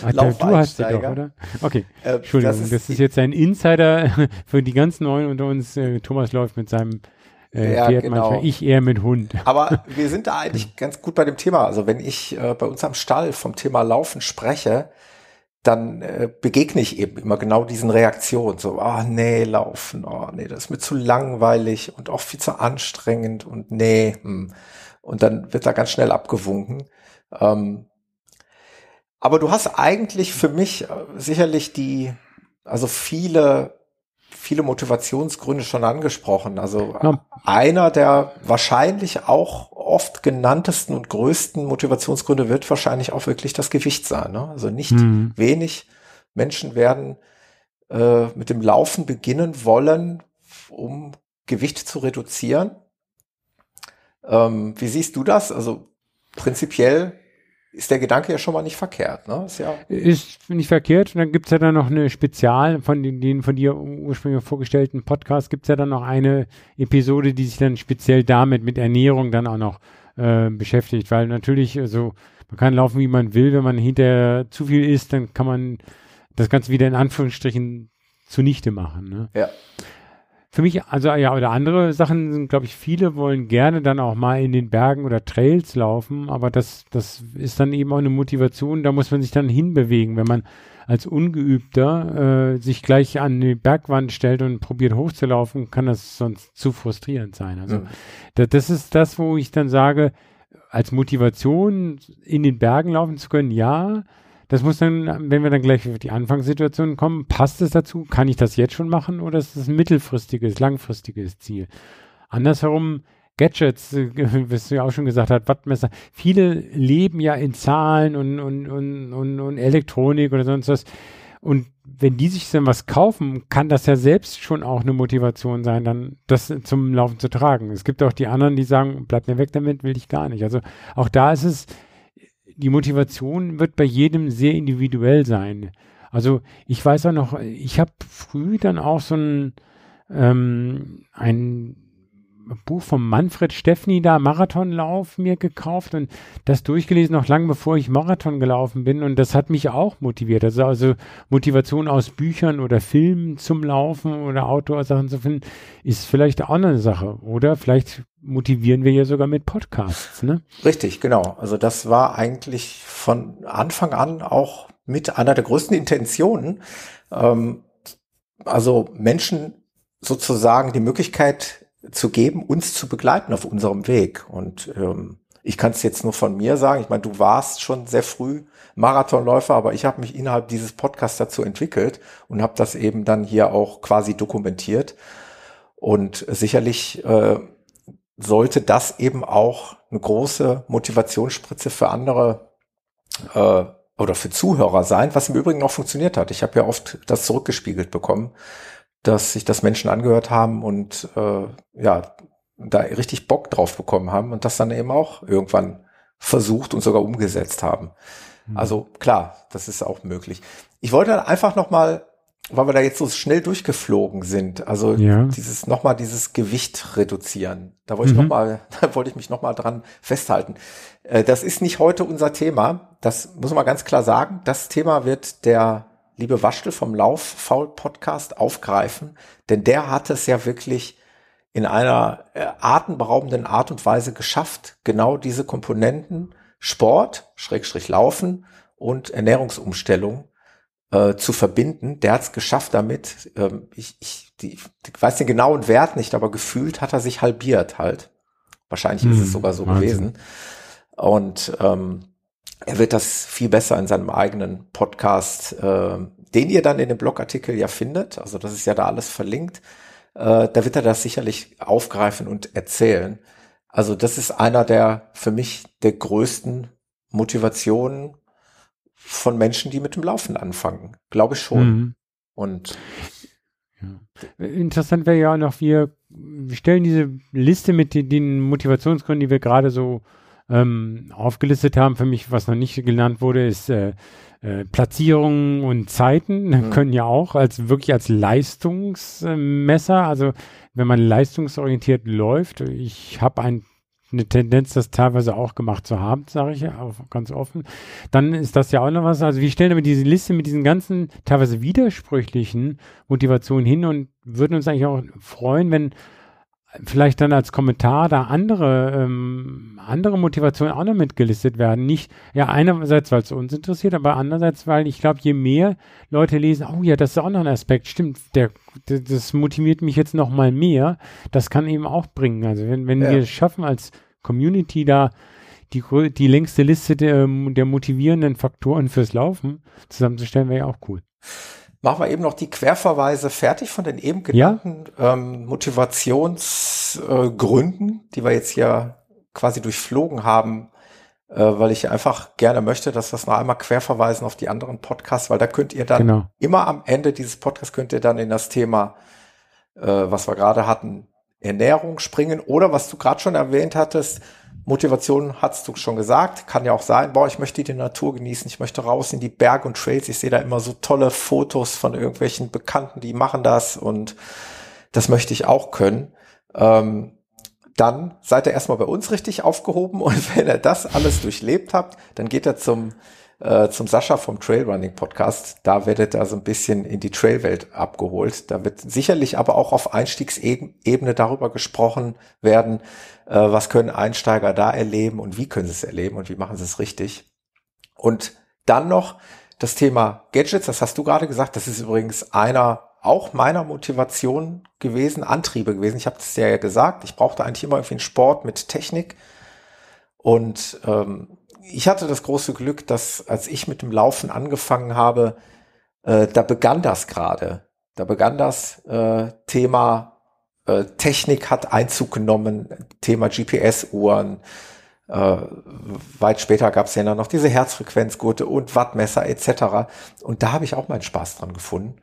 Ach, du hast sie doch, oder? Okay, äh, Entschuldigung, das ist, das ist, jetzt ein Insider für die ganz Neuen unter uns. Äh, Thomas läuft mit seinem äh, ja, Pferd genau. manchmal, ich eher mit Hund. Aber wir sind da eigentlich ganz gut bei dem Thema. Also wenn ich äh, bei uns am Stall vom Thema Laufen spreche, dann äh, begegne ich eben immer genau diesen Reaktionen. So, ah, oh, nee, laufen, oh, nee, das ist mir zu langweilig und auch viel zu anstrengend und nee. Hm. Und dann wird da ganz schnell abgewunken. Ähm, aber du hast eigentlich für mich äh, sicherlich die, also viele viele Motivationsgründe schon angesprochen. Also ja. einer der wahrscheinlich auch oft genanntesten und größten Motivationsgründe wird wahrscheinlich auch wirklich das Gewicht sein. Ne? Also nicht mhm. wenig Menschen werden äh, mit dem Laufen beginnen wollen, um Gewicht zu reduzieren. Ähm, wie siehst du das? Also prinzipiell ist der Gedanke ja schon mal nicht verkehrt, ne? Ist, ja ist nicht verkehrt. Und dann gibt's ja dann noch eine Spezial, von den, den von dir ursprünglich vorgestellten Podcast, gibt's ja dann noch eine Episode, die sich dann speziell damit, mit Ernährung dann auch noch äh, beschäftigt. Weil natürlich, also man kann laufen, wie man will. Wenn man hinterher zu viel isst, dann kann man das Ganze wieder in Anführungsstrichen zunichte machen. Ne? Ja für mich, also ja, oder andere Sachen sind, glaube ich, viele wollen gerne dann auch mal in den Bergen oder Trails laufen, aber das, das ist dann eben auch eine Motivation, da muss man sich dann hinbewegen. Wenn man als Ungeübter äh, sich gleich an die Bergwand stellt und probiert hochzulaufen, kann das sonst zu frustrierend sein. Also ja. da, das ist das, wo ich dann sage, als Motivation in den Bergen laufen zu können, ja, das muss dann, wenn wir dann gleich auf die Anfangssituation kommen, passt es dazu? Kann ich das jetzt schon machen oder ist das ein mittelfristiges, langfristiges Ziel? Andersherum, Gadgets, äh, was du ja auch schon gesagt hast, Wattmesser. Viele leben ja in Zahlen und, und, und, und, und Elektronik oder sonst was. Und wenn die sich dann was kaufen, kann das ja selbst schon auch eine Motivation sein, dann das zum Laufen zu tragen. Es gibt auch die anderen, die sagen, bleib mir weg damit, will ich gar nicht. Also auch da ist es, die Motivation wird bei jedem sehr individuell sein. Also ich weiß auch noch, ich habe früh dann auch so ein, ähm, ein Buch von Manfred Steffni da, Marathonlauf, mir gekauft und das durchgelesen, noch lange bevor ich Marathon gelaufen bin. Und das hat mich auch motiviert. Also, also Motivation aus Büchern oder Filmen zum Laufen oder Outdoor-Sachen zu finden, ist vielleicht auch eine Sache. Oder vielleicht motivieren wir ja sogar mit Podcasts, ne? Richtig, genau. Also das war eigentlich von Anfang an auch mit einer der größten Intentionen, ähm, also Menschen sozusagen die Möglichkeit zu geben, uns zu begleiten auf unserem Weg. Und ähm, ich kann es jetzt nur von mir sagen. Ich meine, du warst schon sehr früh Marathonläufer, aber ich habe mich innerhalb dieses Podcasts dazu entwickelt und habe das eben dann hier auch quasi dokumentiert. Und sicherlich äh, sollte das eben auch eine große Motivationsspritze für andere äh, oder für Zuhörer sein, was im Übrigen auch funktioniert hat. Ich habe ja oft das zurückgespiegelt bekommen, dass sich das Menschen angehört haben und äh, ja, da richtig Bock drauf bekommen haben und das dann eben auch irgendwann versucht und sogar umgesetzt haben. Mhm. Also klar, das ist auch möglich. Ich wollte einfach noch mal weil wir da jetzt so schnell durchgeflogen sind. Also Ja. dieses nochmal dieses Gewicht reduzieren. Da wollte ich Mhm. noch mal, da wollte ich mich nochmal dran festhalten. Äh, Das ist nicht heute unser Thema. Das muss man ganz klar sagen. Das Thema wird der liebe Waschtel vom Lauf Faul Podcast aufgreifen, denn der hat es ja wirklich in einer äh, atemberaubenden Art und Weise geschafft, genau diese Komponenten Sport, Schrägstrich Laufen und Ernährungsumstellung äh, zu verbinden. Der hat es geschafft damit, ähm, ich, ich, die, ich weiß den genauen Wert nicht, aber gefühlt hat er sich halbiert halt. Wahrscheinlich ist Hm, es sogar so Wahnsinn. gewesen. Und ähm, er wird das viel besser in seinem eigenen Podcast, äh, den ihr dann in dem Blogartikel ja findet. Also das ist ja da alles verlinkt. Äh, da wird er das sicherlich aufgreifen und erzählen. Also das ist einer der für mich der größten Motivationen von Menschen, die mit dem Laufen anfangen. Glaube ich schon. Mhm. Und Ja. Interessant wäre ja auch noch, wir, wir stellen diese Liste mit den, den Motivationsgründen, die wir gerade so ähm, aufgelistet haben. Für mich, was noch nicht genannt wurde, ist äh, äh, Platzierungen und Zeiten Mhm. können ja auch als wirklich als Leistungsmesser, also wenn man leistungsorientiert läuft, ich habe ein eine Tendenz, das teilweise auch gemacht zu haben, sage ich ja auch ganz offen. Dann ist das ja auch noch was. Also wir stellen aber diese Liste mit diesen ganzen teilweise widersprüchlichen Motivationen hin und würden uns eigentlich auch freuen, wenn vielleicht dann als Kommentar da andere, ähm, andere Motivationen auch noch mitgelistet werden. Nicht, ja, einerseits, weil es uns interessiert, aber andererseits, weil ich glaube, je mehr Leute lesen, oh ja, das ist auch noch ein Aspekt, stimmt, der, der das motiviert mich jetzt noch mal mehr, das kann eben auch bringen. Also wenn, wenn Ja. wir es schaffen, als Community da die, grö- die längste Liste der, der motivierenden Faktoren fürs Laufen zusammenzustellen, wäre ja auch cool. Machen wir eben noch die Querverweise fertig von den eben Ja. genannten ähm, Motivationsgründen, äh, die wir jetzt hier quasi durchflogen haben, äh, weil ich einfach gerne möchte, dass wir es noch einmal querverweisen auf die anderen Podcasts, weil da könnt ihr dann Genau. immer am Ende dieses Podcasts könnt ihr dann in das Thema, äh, was wir gerade hatten, Ernährung springen oder was du gerade schon erwähnt hattest, Motivation hast du schon gesagt, kann ja auch sein, boah, ich möchte die Natur genießen, ich möchte raus in die Berge und Trails, ich sehe da immer so tolle Fotos von irgendwelchen Bekannten, die machen das und das möchte ich auch können. Ähm, dann seid ihr erstmal bei uns richtig aufgehoben und wenn ihr das alles durchlebt habt, dann geht ihr zum äh, zum Sascha vom Trailrunning Podcast. Da werdet ihr so ein bisschen in die Trailwelt abgeholt. Da wird sicherlich aber auch auf Einstiegsebene darüber gesprochen werden, äh, was können Einsteiger da erleben und wie können sie es erleben und wie machen sie es richtig. Und dann noch das Thema Gadgets, das hast du gerade gesagt, das ist übrigens einer auch meiner Motivation gewesen, Antriebe gewesen. Ich habe das ja gesagt, ich brauchte eigentlich immer irgendwie einen Sport mit Technik. Und ähm, ich hatte das große Glück, dass als ich mit dem Laufen angefangen habe, äh, da begann das gerade. Da begann das äh, Thema äh, Technik hat Einzug genommen, Thema GPS-Uhren. Äh, weit später gab es ja dann noch diese Herzfrequenzgurte und Wattmesser etc. Und da habe ich auch meinen Spaß dran gefunden.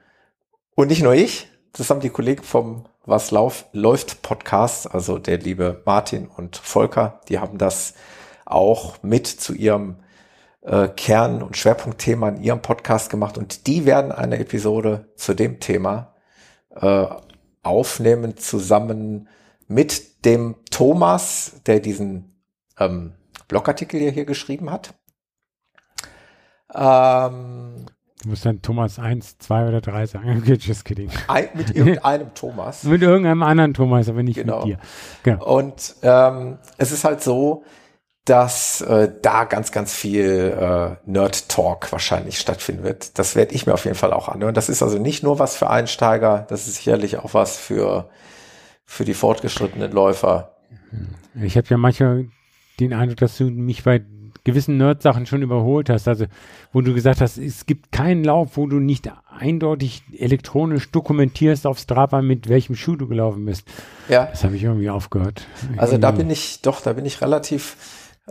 Und nicht nur ich, das haben die Kollegen vom Was Lauf, läuft Podcast, also der liebe Martin und Volker, die haben das auch mit zu ihrem äh, Kern- und Schwerpunktthema in ihrem Podcast gemacht und die werden eine Episode zu dem Thema äh, aufnehmen, zusammen mit dem Thomas, der diesen ähm, Blogartikel hier, hier geschrieben hat. Ähm, Du musst dann Thomas 1, 2 oder 3 sagen. Okay, just kidding. ein, mit irgendeinem Thomas. Mit irgendeinem anderen Thomas, aber nicht Genau. mit dir. Genau. Und ähm, es ist halt so, dass äh, da ganz, ganz viel äh, Nerd-Talk wahrscheinlich stattfinden wird. Das werde ich mir auf jeden Fall auch anhören. Das ist also nicht nur was für Einsteiger, das ist sicherlich auch was für, für die fortgeschrittenen Läufer. Ich habe ja manchmal den Eindruck, dass du mich bei gewissen Nerd-Sachen schon überholt hast. Also, wo du gesagt hast, es gibt keinen Lauf, wo du nicht eindeutig elektronisch dokumentierst auf Strava, mit welchem Schuh du gelaufen bist. Ja, Das habe ich irgendwie aufgehört. also da bin ich, doch, da bin ich relativ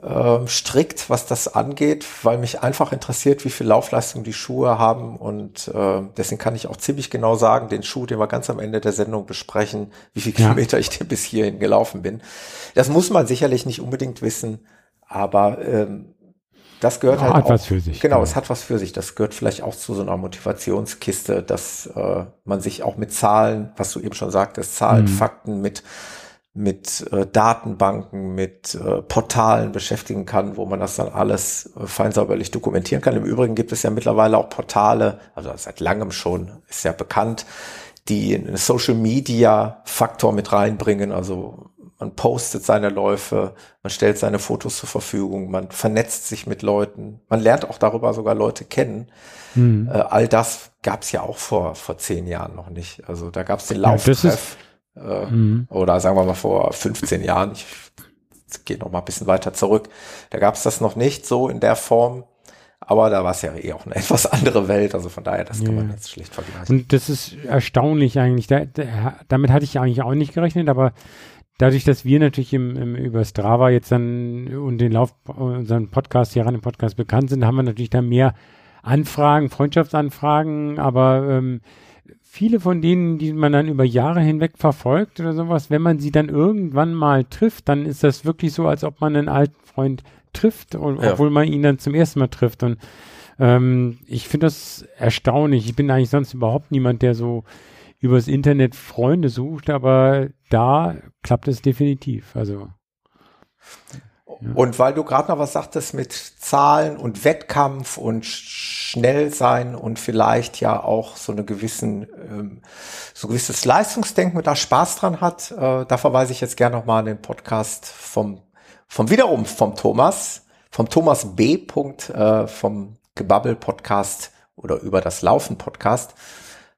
ähm, strikt, was das angeht, weil mich einfach interessiert, wie viel Laufleistung die Schuhe haben und äh, deswegen kann ich auch ziemlich genau sagen, den Schuh, den wir ganz am Ende der Sendung besprechen, wie viel Ja. Kilometer ich denn bis hierhin gelaufen bin. Das muss man sicherlich nicht unbedingt wissen, aber ähm, das gehört halt hat auch, was für sich. Genau, es hat was für sich. Das gehört vielleicht auch zu so einer Motivationskiste, dass äh, man sich auch mit Zahlen, was du eben schon sagtest, Zahlen, Mhm. Fakten, mit mit äh, Datenbanken, mit äh, Portalen beschäftigen kann, wo man das dann alles äh, feinsäuberlich dokumentieren kann. Im Übrigen gibt es ja mittlerweile auch Portale, also seit langem schon, ist ja bekannt, die einen Social Media Faktor mit reinbringen. Also man postet seine Läufe, man stellt seine Fotos zur Verfügung, man vernetzt sich mit Leuten, man lernt auch darüber sogar Leute kennen. Mhm. Äh, all das gab es ja auch vor, vor zehn Jahren noch nicht. Also da gab es den Ja, Lauftreff. Äh, Mhm. oder sagen wir mal vor 15 Jahren, ich gehe noch mal ein bisschen weiter zurück, da gab es das noch nicht so in der Form, aber da war es ja eh auch eine etwas andere Welt, also von daher, das kann Ja. man jetzt schlecht vergleichen. Und das ist erstaunlich eigentlich. Da, da, damit hatte ich eigentlich auch nicht gerechnet, aber dadurch, dass wir natürlich im, im, über Strava jetzt dann und den Lauf, unseren Podcast hier ran im Podcast bekannt sind, haben wir natürlich da mehr Anfragen, Freundschaftsanfragen, aber ähm, viele von denen, die man dann über Jahre hinweg verfolgt oder sowas, wenn man sie dann irgendwann mal trifft, dann ist das wirklich so, als ob man einen alten Freund trifft, o- Ja. obwohl man ihn dann zum ersten Mal trifft. Und ähm, ich finde das erstaunlich. Ich bin eigentlich sonst überhaupt niemand, der so übers Internet Freunde sucht, aber da klappt es definitiv. Also Und weil du gerade noch was sagtest mit Zahlen und Wettkampf und sch- schnell sein und vielleicht ja auch so eine gewissen, ähm, so ein gewisses Leistungsdenken und da Spaß dran hat, äh, da verweise ich jetzt gerne nochmal an den Podcast vom, vom wiederum vom Thomas, vom Thomas B. Punkt, äh, vom Gebabbel Podcast oder über das Laufen Podcast.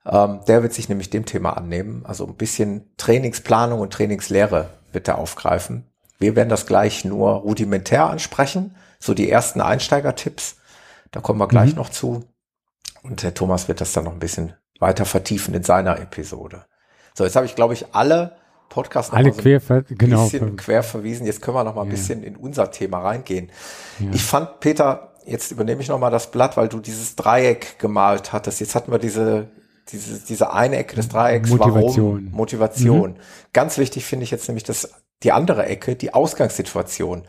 Ähm, der wird sich nämlich dem Thema annehmen. Also ein bisschen Trainingsplanung und Trainingslehre wird er aufgreifen. Wir werden das gleich nur rudimentär ansprechen, so die ersten Einsteigertipps. Da kommen wir gleich Mhm. noch zu. Und der Thomas wird das dann noch ein bisschen weiter vertiefen in seiner Episode. So, jetzt habe ich, glaube ich, alle Podcasts noch alle so quer, ein genau. bisschen quer verwiesen. Jetzt können wir noch mal ein Ja. bisschen in unser Thema reingehen. Ja. Ich fand, Peter, jetzt übernehme ich noch mal das Blatt, weil du dieses Dreieck gemalt hattest. Jetzt hatten wir diese, diese, diese eine Ecke des Dreiecks. Motivation. Warum? Motivation. Ganz wichtig finde ich jetzt nämlich das, die andere Ecke, die Ausgangssituation.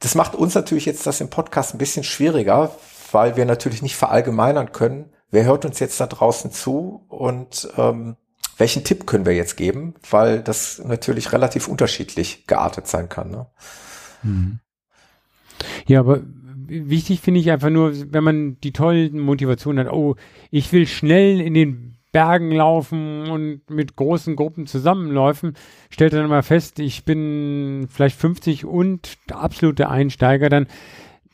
Das macht uns natürlich jetzt das im Podcast ein bisschen schwieriger, weil wir natürlich nicht verallgemeinern können, wer hört uns jetzt da draußen zu und ähm, welchen Tipp können wir jetzt geben, weil das natürlich relativ unterschiedlich geartet sein kann. Ne? Ja, aber wichtig finde ich einfach nur, wenn man die tollen Motivationen hat, oh, ich will schnell in den Bergen laufen und mit großen Gruppen zusammenläufen, stellt dann mal fest, ich bin vielleicht 50 und absolute Einsteiger, dann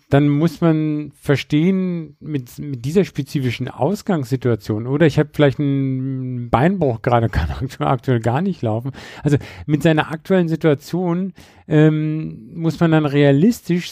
dann muss man verstehen, mit, mit dieser spezifischen Ausgangssituation, oder ich habe vielleicht einen Beinbruch gerade, kann aktuell, aktuell gar nicht laufen. Also mit seiner aktuellen Situation ähm, muss man dann realistisch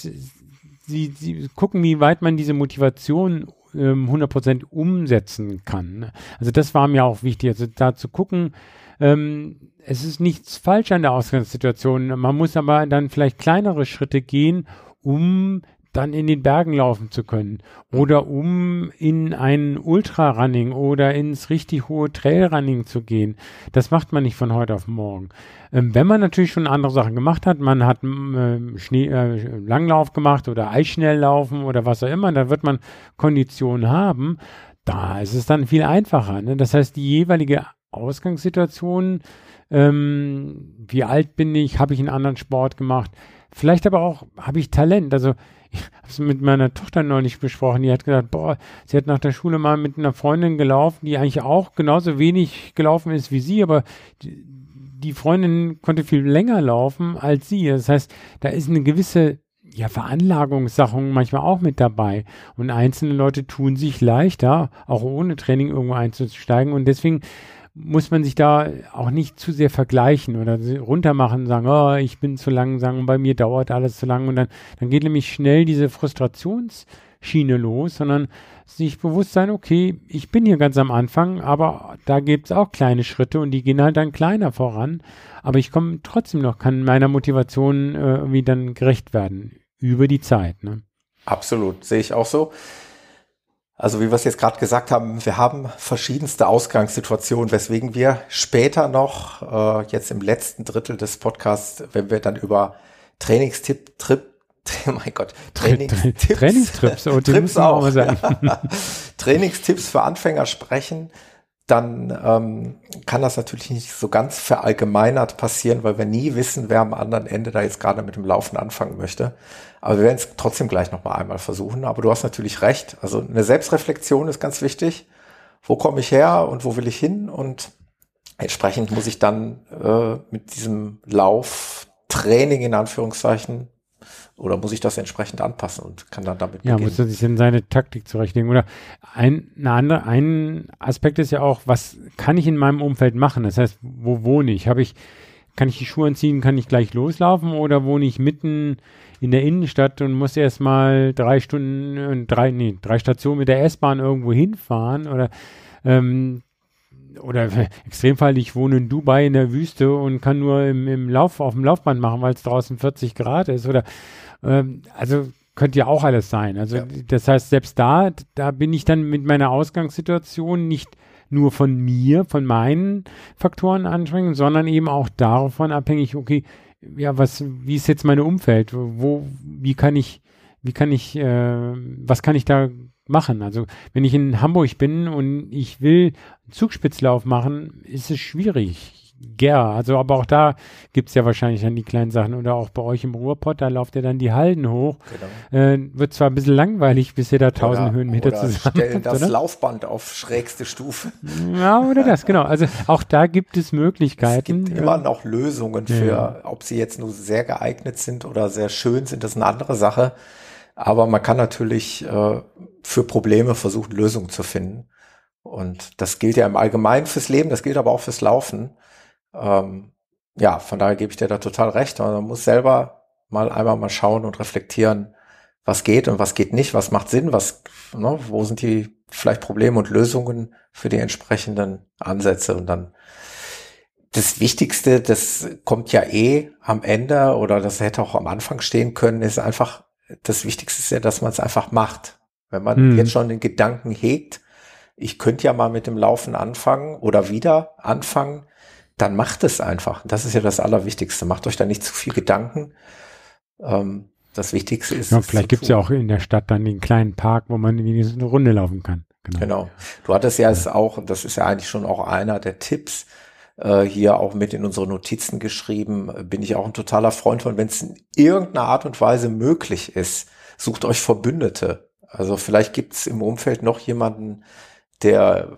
sie, sie gucken, wie weit man diese Motivation ähm, 100% umsetzen kann. Also das war mir auch wichtig, also da zu gucken, ähm, es ist nichts falsch an der Ausgangssituation, man muss aber dann vielleicht kleinere Schritte gehen, um dann in den Bergen laufen zu können oder um in ein Ultrarunning oder ins richtig hohe Trailrunning zu gehen. Das macht man nicht von heute auf morgen. Ähm, wenn man natürlich schon andere Sachen gemacht hat, man hat ähm, Schnee, äh, Langlauf gemacht oder Eisschnelllaufen oder was auch immer, dann wird man Konditionen haben. Da ist es dann viel einfacher. Ne? Das heißt, die jeweilige Ausgangssituation, ähm, wie alt bin ich, habe ich einen anderen Sport gemacht, vielleicht aber auch, habe ich Talent. Also ich habe es mit meiner Tochter neulich besprochen, die hat gesagt, boah, sie hat nach der Schule mal mit einer Freundin gelaufen, die eigentlich auch genauso wenig gelaufen ist wie sie, aber die, die Freundin konnte viel länger laufen als sie. Das heißt, da ist eine gewisse ja, Veranlagungssachen manchmal auch mit dabei. Und einzelne Leute tun sich leichter, auch ohne Training irgendwo einzusteigen. Und deswegen muss man sich da auch nicht zu sehr vergleichen oder runtermachen und sagen, oh, ich bin zu langsam, bei mir dauert alles zu lang. Und dann, dann geht nämlich schnell diese Frustrationsschiene los, sondern sich bewusst sein, okay, ich bin hier ganz am Anfang, aber da gibt es auch kleine Schritte und die gehen halt dann kleiner voran. Aber ich komme trotzdem noch, kann meiner Motivation äh, irgendwie dann gerecht werden über die Zeit. Ne? Absolut, sehe ich auch so. Also wie wir es jetzt gerade gesagt haben, wir haben verschiedenste Ausgangssituationen, weswegen wir später noch, äh, jetzt im letzten Drittel des Podcasts, wenn wir dann über Trainingstipp, Trip, mein Gott, Trainingstipps. Trainingstrips, oh, Trips auch. Ja. Trainingstipps für Anfänger sprechen, dann ähm, kann das natürlich nicht so ganz verallgemeinert passieren, weil wir nie wissen, wer am anderen Ende da jetzt gerade mit dem Laufen anfangen möchte. Aber wir werden es trotzdem gleich nochmal einmal versuchen. Aber du hast natürlich recht. Also eine Selbstreflexion ist ganz wichtig. Wo komme ich her und wo will ich hin? Und entsprechend muss ich dann äh, mit diesem Lauftraining in Anführungszeichen oder muss ich das entsprechend anpassen und kann dann damit ja, beginnen? Ja, muss er sich in seine Taktik zurechtlegen. Oder ein, eine andere, ein Aspekt ist ja auch, was kann ich in meinem Umfeld machen? Das heißt, wo wohne ich? Habe ich, kann ich die Schuhe anziehen, kann ich gleich loslaufen oder wohne ich mitten in der Innenstadt und muss erstmal drei Stunden, drei, nee, drei Stationen mit der S-Bahn irgendwo hinfahren oder ähm, oder Extremfall, ich wohne in Dubai in der Wüste und kann nur im, im Lauf, auf dem Laufband machen, weil es draußen 40 Grad ist oder ähm, also könnte ja auch alles sein. Also ja. das heißt, selbst da, da bin ich dann mit meiner Ausgangssituation nicht nur von mir, von meinen Faktoren anstrengend, sondern eben auch davon abhängig, okay, ja, was, wie ist jetzt meine Umfeld? Wo, wie kann ich, wie kann ich, äh, was kann ich da machen? Also, wenn ich in Hamburg bin und ich will Zugspitzlauf machen, ist es schwierig Ger. Also, aber auch da gibt es ja wahrscheinlich dann die kleinen Sachen. Oder auch bei euch im Ruhrpott, da lauft ihr dann die Halden hoch. Genau. Äh, wird zwar ein bisschen langweilig, bis ihr da tausend Höhenmeter oder zusammen stellen das oder? Laufband auf schrägste Stufe. Ja, oder das, genau. Also auch da gibt es Möglichkeiten. Es gibt immer noch Lösungen für, ja. ob sie jetzt nur sehr geeignet sind oder sehr schön sind, das ist eine andere Sache. Aber man kann natürlich äh, für Probleme versuchen, Lösungen zu finden. Und das gilt ja im Allgemeinen fürs Leben, das gilt aber auch fürs Laufen. Ähm, ja, von daher gebe ich dir da total recht. Man muss selber mal einmal mal schauen und reflektieren, was geht und was geht nicht, was macht Sinn, was, ne, wo sind die vielleicht Probleme und Lösungen für die entsprechenden Ansätze und dann das Wichtigste, das kommt ja eh am Ende oder das hätte auch am Anfang stehen können, ist einfach, das Wichtigste ist ja, dass man es einfach macht. Wenn man hm. jetzt schon den Gedanken hegt, ich könnte ja mal mit dem Laufen anfangen oder wieder anfangen, dann macht es einfach. Das ist ja das Allerwichtigste. Macht euch da nicht zu viel Gedanken. Ähm, das Wichtigste ist. Ja, vielleicht gibt es ja auch in der Stadt dann den kleinen Park, wo man wenigstens eine Runde laufen kann. Genau. genau. Du hattest ja, es auch, und das ist ja eigentlich schon auch einer der Tipps, äh, hier auch mit in unsere Notizen geschrieben, bin ich auch ein totaler Freund von, wenn es in irgendeiner Art und Weise möglich ist, sucht euch Verbündete. Also vielleicht gibt es im Umfeld noch jemanden, der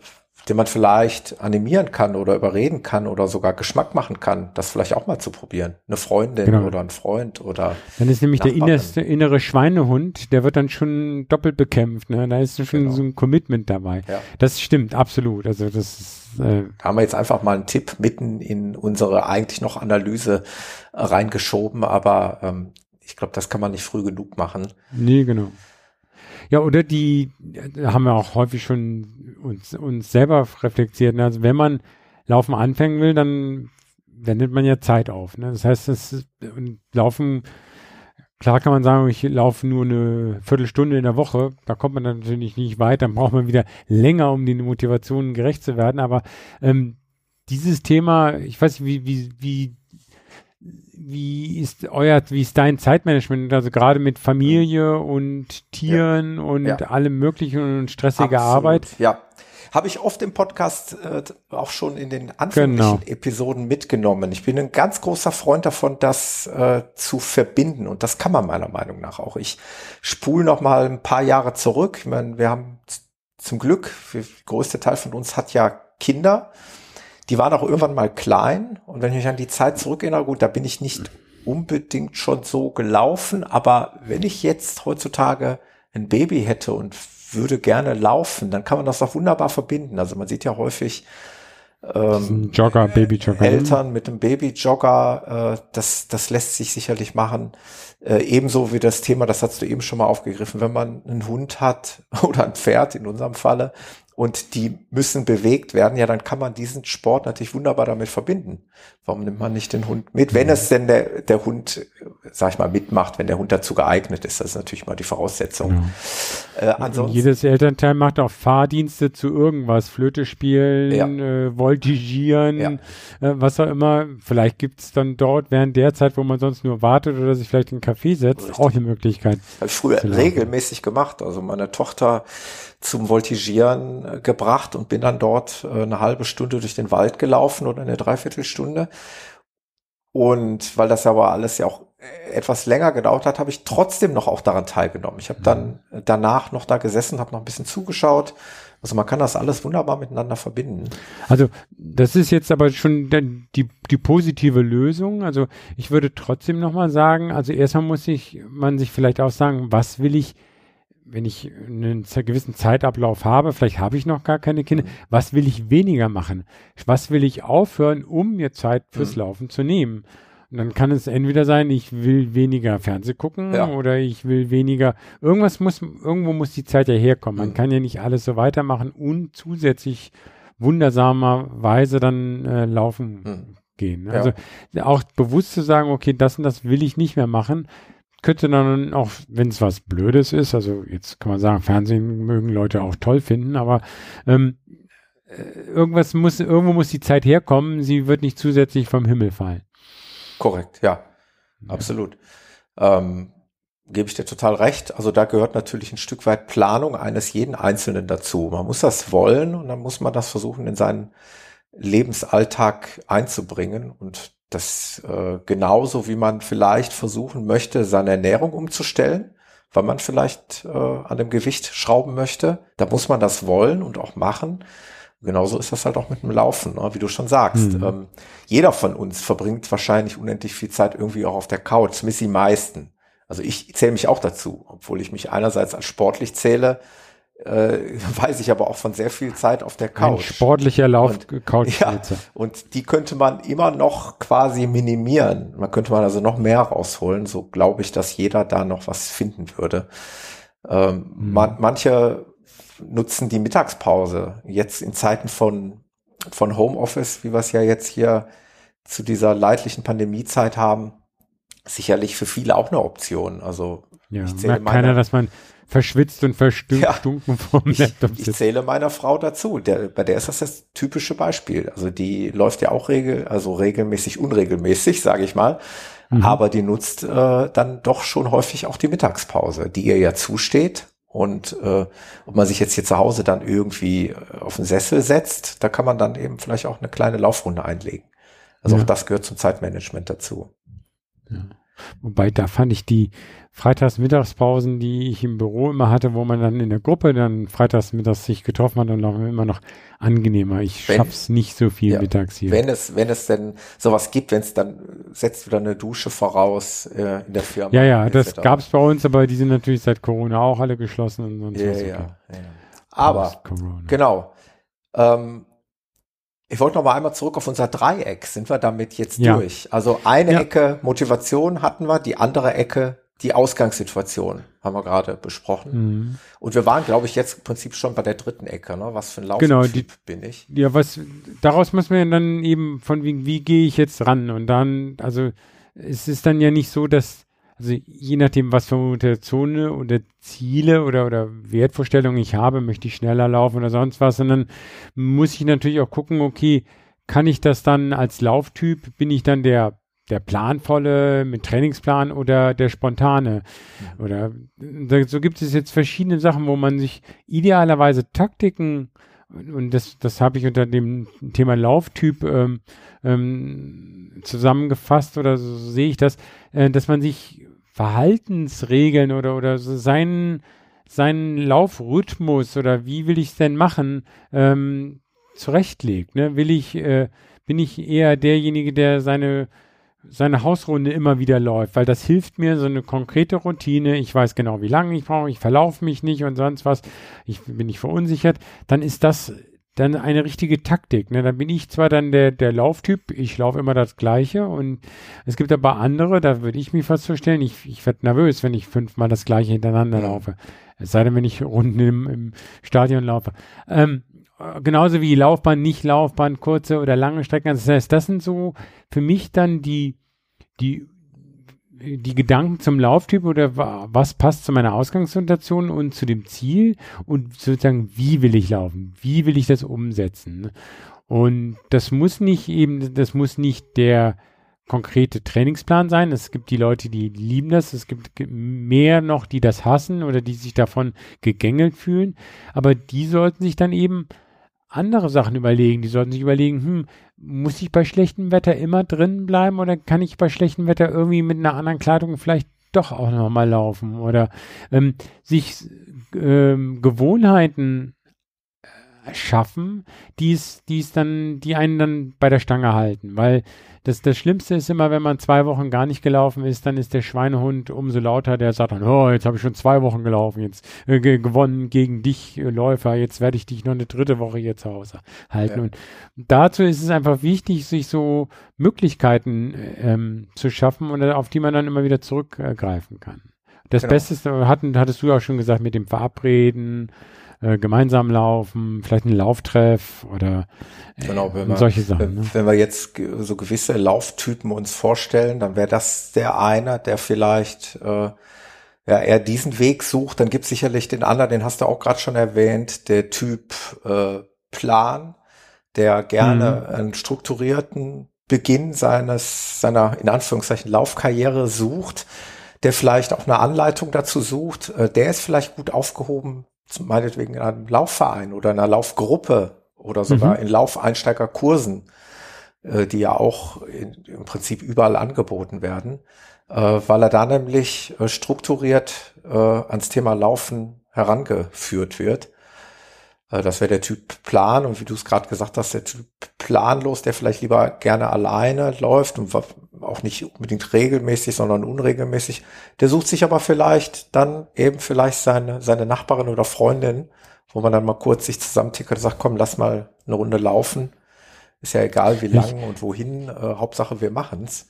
den man vielleicht animieren kann oder überreden kann oder sogar Geschmack machen kann, das vielleicht auch mal zu probieren. Eine Freundin genau. oder ein Freund oder. Dann ist nämlich Nachbarin. der innerste, innere Schweinehund, der wird dann schon doppelt bekämpft. Ne? Da ist schon genau. so ein Commitment dabei. Ja. Das stimmt, absolut. Also das ist, äh, haben wir jetzt einfach mal einen Tipp mitten in unsere eigentlich noch Analyse reingeschoben, aber ähm, ich glaube, das kann man nicht früh genug machen. Nee, genau. Ja, oder die haben wir auch häufig schon uns, uns selber reflektiert. Ne? Also wenn man Laufen anfangen will, dann wendet man ja Zeit auf. Ne? Das heißt, das Laufen, klar kann man sagen, ich laufe nur eine Viertelstunde in der Woche, da kommt man natürlich nicht weit, dann braucht man wieder länger, um den Motivationen gerecht zu werden. Aber ähm, dieses Thema, ich weiß nicht, wie, wie, wie wie ist euer, wie ist dein Zeitmanagement? Also gerade mit Familie und Tieren ja. und ja. allem möglichen und stressiger Absolut. Arbeit? Ja. Habe ich oft im Podcast äh, auch schon in den anfänglichen genau. Episoden mitgenommen. Ich bin ein ganz großer Freund davon, das äh, zu verbinden. Und das kann man meiner Meinung nach auch. Ich spule noch mal ein paar Jahre zurück. Ich meine, wir haben zum Glück, der größte Teil von uns hat ja Kinder die waren auch irgendwann mal klein. Und wenn ich mich an die Zeit zurückerinnere, gut, da bin ich nicht unbedingt schon so gelaufen. Aber wenn ich jetzt heutzutage ein Baby hätte und würde gerne laufen, dann kann man das auch wunderbar verbinden. Also man sieht ja häufig ähm, Jogger, Babyjogger. Eltern mit dem Babyjogger, äh, das, das lässt sich sicherlich machen. Äh, ebenso wie das Thema, das hast du eben schon mal aufgegriffen, wenn man einen Hund hat oder ein Pferd in unserem Falle und die müssen bewegt werden, ja, dann kann man diesen Sport natürlich wunderbar damit verbinden. Warum nimmt man nicht den Hund mit? Wenn es denn der, der Hund, sag ich mal, mitmacht, wenn der Hund dazu geeignet ist, das ist natürlich mal die Voraussetzung. Ja. Äh, ansonsten, jedes Elternteil macht auch Fahrdienste zu irgendwas, Flöte spielen, ja. äh, Voltigieren, ja. äh, was auch immer. Vielleicht gibt es dann dort während der Zeit, wo man sonst nur wartet oder sich vielleicht in einen Café setzt, Richtig. auch eine Möglichkeit. Habe ich früher regelmäßig gemacht. Also meine Tochter zum Voltigieren äh, gebracht und bin dann dort äh, eine halbe Stunde durch den Wald gelaufen oder eine Dreiviertelstunde. Und weil das aber alles ja auch äh, etwas länger gedauert hat, habe ich trotzdem noch auch daran teilgenommen. Ich habe dann mhm. danach noch da gesessen, habe noch ein bisschen zugeschaut. Also man kann das alles wunderbar miteinander verbinden. Also das ist jetzt aber schon die, die positive Lösung. Also ich würde trotzdem nochmal sagen, also erstmal muss ich, man sich vielleicht auch sagen, was will ich wenn ich einen gewissen Zeitablauf habe, vielleicht habe ich noch gar keine Kinder, mhm. was will ich weniger machen? Was will ich aufhören, um mir Zeit fürs mhm. Laufen zu nehmen? Und dann kann es entweder sein, ich will weniger Fernseh gucken ja. oder ich will weniger, irgendwas muss, irgendwo muss die Zeit ja herkommen. Man mhm. kann ja nicht alles so weitermachen und zusätzlich wundersamerweise dann äh, laufen mhm. gehen. Also ja. auch bewusst zu sagen, okay, das und das will ich nicht mehr machen, könnte dann auch, wenn es was Blödes ist, also jetzt kann man sagen, Fernsehen mögen Leute auch toll finden, aber ähm, äh, irgendwas muss, irgendwo muss die Zeit herkommen, sie wird nicht zusätzlich vom Himmel fallen. Korrekt, ja, ja. absolut. Ähm, gebe ich dir total recht. Also da gehört natürlich ein Stück weit Planung eines jeden Einzelnen dazu. Man muss das wollen und dann muss man das versuchen, in seinen Lebensalltag einzubringen. Und das äh, genauso wie man vielleicht versuchen möchte, seine Ernährung umzustellen, weil man vielleicht äh, an dem Gewicht schrauben möchte. Da muss man das wollen und auch machen. Genauso ist das halt auch mit dem Laufen, ne? wie du schon sagst. Mhm. Ähm, jeder von uns verbringt wahrscheinlich unendlich viel Zeit irgendwie auch auf der Couch, zumindest die meisten. Also ich zähle mich auch dazu, obwohl ich mich einerseits als sportlich zähle, äh, weiß ich aber auch von sehr viel Zeit auf der Couch. Ein sportlicher Lauf Couch. Ja, und die könnte man immer noch quasi minimieren. Man könnte man also noch mehr rausholen. So glaube ich, dass jeder da noch was finden würde. Ähm, mhm. man, manche nutzen die Mittagspause jetzt in Zeiten von von Homeoffice, wie wir es ja jetzt hier zu dieser leidlichen Pandemiezeit haben, sicherlich für viele auch eine Option. Also ja, ich merkt meine, keiner, dass man verschwitzt und verstunken ja, vom Laptop sitzt. Ich, ich zähle meiner Frau dazu. Der, bei der ist das das typische Beispiel. Also die läuft ja auch regel, also regelmäßig, unregelmäßig, sage ich mal. Mhm. Aber die nutzt äh, dann doch schon häufig auch die Mittagspause, die ihr ja zusteht. Und äh, ob man sich jetzt hier zu Hause dann irgendwie äh, auf den Sessel setzt, da kann man dann eben vielleicht auch eine kleine Laufrunde einlegen. Also ja. auch das gehört zum Zeitmanagement dazu. Ja. Wobei da fand ich die freitags Mittagspausen, die ich im Büro immer hatte, wo man dann in der Gruppe dann freitags mittags sich getroffen hat und auch immer noch angenehmer. Ich wenn, schaff's nicht so viel ja, mittags hier. Wenn es, wenn es denn sowas gibt, wenn es dann setzt wieder eine Dusche voraus äh, in der Firma. Ja, ja, das gab's bei uns, aber die sind natürlich seit Corona auch alle geschlossen und sonst ja, was. Ja, ja. Aber genau. Ähm, ich wollte noch mal einmal zurück auf unser Dreieck. Sind wir damit jetzt ja. durch? Also eine. Ecke Motivation hatten wir, die andere Ecke die Ausgangssituation haben wir gerade besprochen. Mhm. Und wir waren, glaube ich, jetzt im Prinzip schon bei der dritten Ecke. Ne? Was für ein Lauftyp genau, die, bin ich? Ja, was daraus muss man dann eben von wie, wie gehe ich jetzt ran? Und dann, also es ist dann ja nicht so, dass also je nachdem, was für Motivation oder Ziele oder, oder Wertvorstellungen ich habe, möchte ich schneller laufen oder sonst was, sondern muss ich natürlich auch gucken, okay, kann ich das dann als Lauftyp, bin ich dann der der planvolle mit Trainingsplan oder der spontane. Mhm. Oder so gibt es jetzt verschiedene Sachen, wo man sich idealerweise Taktiken und das, das habe ich unter dem Thema Lauftyp ähm, ähm, zusammengefasst oder so sehe ich das, äh, dass man sich Verhaltensregeln oder, oder so seinen, seinen Laufrhythmus oder wie will ich es denn machen, ähm, zurechtlegt. Ne? Will ich, äh, bin ich eher derjenige, der seine seine Hausrunde immer wieder läuft, weil das hilft mir, so eine konkrete Routine. Ich weiß genau, wie lange ich brauche, ich verlaufe mich nicht und sonst was. Ich bin nicht verunsichert. Dann ist das dann eine richtige Taktik. Ne? Dann bin ich zwar dann der, der Lauftyp, ich laufe immer das Gleiche und es gibt aber andere, da würde ich mich fast so stellen, ich, ich werde nervös, wenn ich fünfmal das Gleiche hintereinander laufe. Es sei denn, wenn ich Runden im, im Stadion laufe. Ähm, genauso wie Laufbahn, nicht Laufbahn, kurze oder lange Strecken. Das heißt, das sind so für mich dann die, die die Gedanken zum Lauftyp oder was passt zu meiner Ausgangssituation und zu dem Ziel und sozusagen, wie will ich laufen? Wie will ich das umsetzen? Und das muss nicht eben, das muss nicht der konkrete Trainingsplan sein. Es gibt die Leute, die lieben das. Es gibt mehr noch, die das hassen oder die sich davon gegängelt fühlen. Aber die sollten sich dann eben andere Sachen überlegen. Die sollten sich überlegen, hm, muss ich bei schlechtem Wetter immer drin bleiben oder kann ich bei schlechtem Wetter irgendwie mit einer anderen Kleidung vielleicht doch auch nochmal laufen oder ähm, sich ähm, Gewohnheiten schaffen, die es, die es dann, die einen dann bei der Stange halten, weil das, das Schlimmste ist immer, wenn man zwei Wochen gar nicht gelaufen ist, dann ist der Schweinehund umso lauter, der sagt dann, oh, jetzt habe ich schon zwei Wochen gelaufen, jetzt äh, gewonnen gegen dich, äh, Läufer, jetzt werde ich dich noch eine dritte Woche hier zu Hause halten. Ja. Und dazu ist es einfach wichtig, sich so Möglichkeiten ähm, zu schaffen und auf die man dann immer wieder zurückgreifen kann. Das genau. Beste hatten, hattest du ja auch schon gesagt, mit dem Verabreden, äh, gemeinsam laufen, vielleicht ein Lauftreff oder äh, genau, wir, solche Sachen. Ne? Wenn wir jetzt so gewisse Lauftypen uns vorstellen, dann wäre das der eine, der vielleicht äh, ja, eher diesen Weg sucht. Dann gibt es sicherlich den anderen, den hast du auch gerade schon erwähnt, der Typ äh, Plan, der gerne mhm. einen strukturierten Beginn seines, seiner in Anführungszeichen Laufkarriere sucht, der vielleicht auch eine Anleitung dazu sucht, äh, der ist vielleicht gut aufgehoben meinetwegen in einem Laufverein oder einer Laufgruppe oder sogar mhm. in Laufeinsteigerkursen, äh, die ja auch in, im Prinzip überall angeboten werden, äh, weil er da nämlich äh, strukturiert äh, ans Thema Laufen herangeführt wird. Äh, das wäre der Typ Plan und wie du es gerade gesagt hast, der Typ planlos, der vielleicht lieber gerne alleine läuft und auch nicht unbedingt regelmäßig, sondern unregelmäßig. Der sucht sich aber vielleicht dann eben vielleicht seine, seine Nachbarin oder Freundin, wo man dann mal kurz sich zusammentickert und sagt, komm, lass mal eine Runde laufen. Ist ja egal, wie lang und wohin, äh, Hauptsache wir machen's.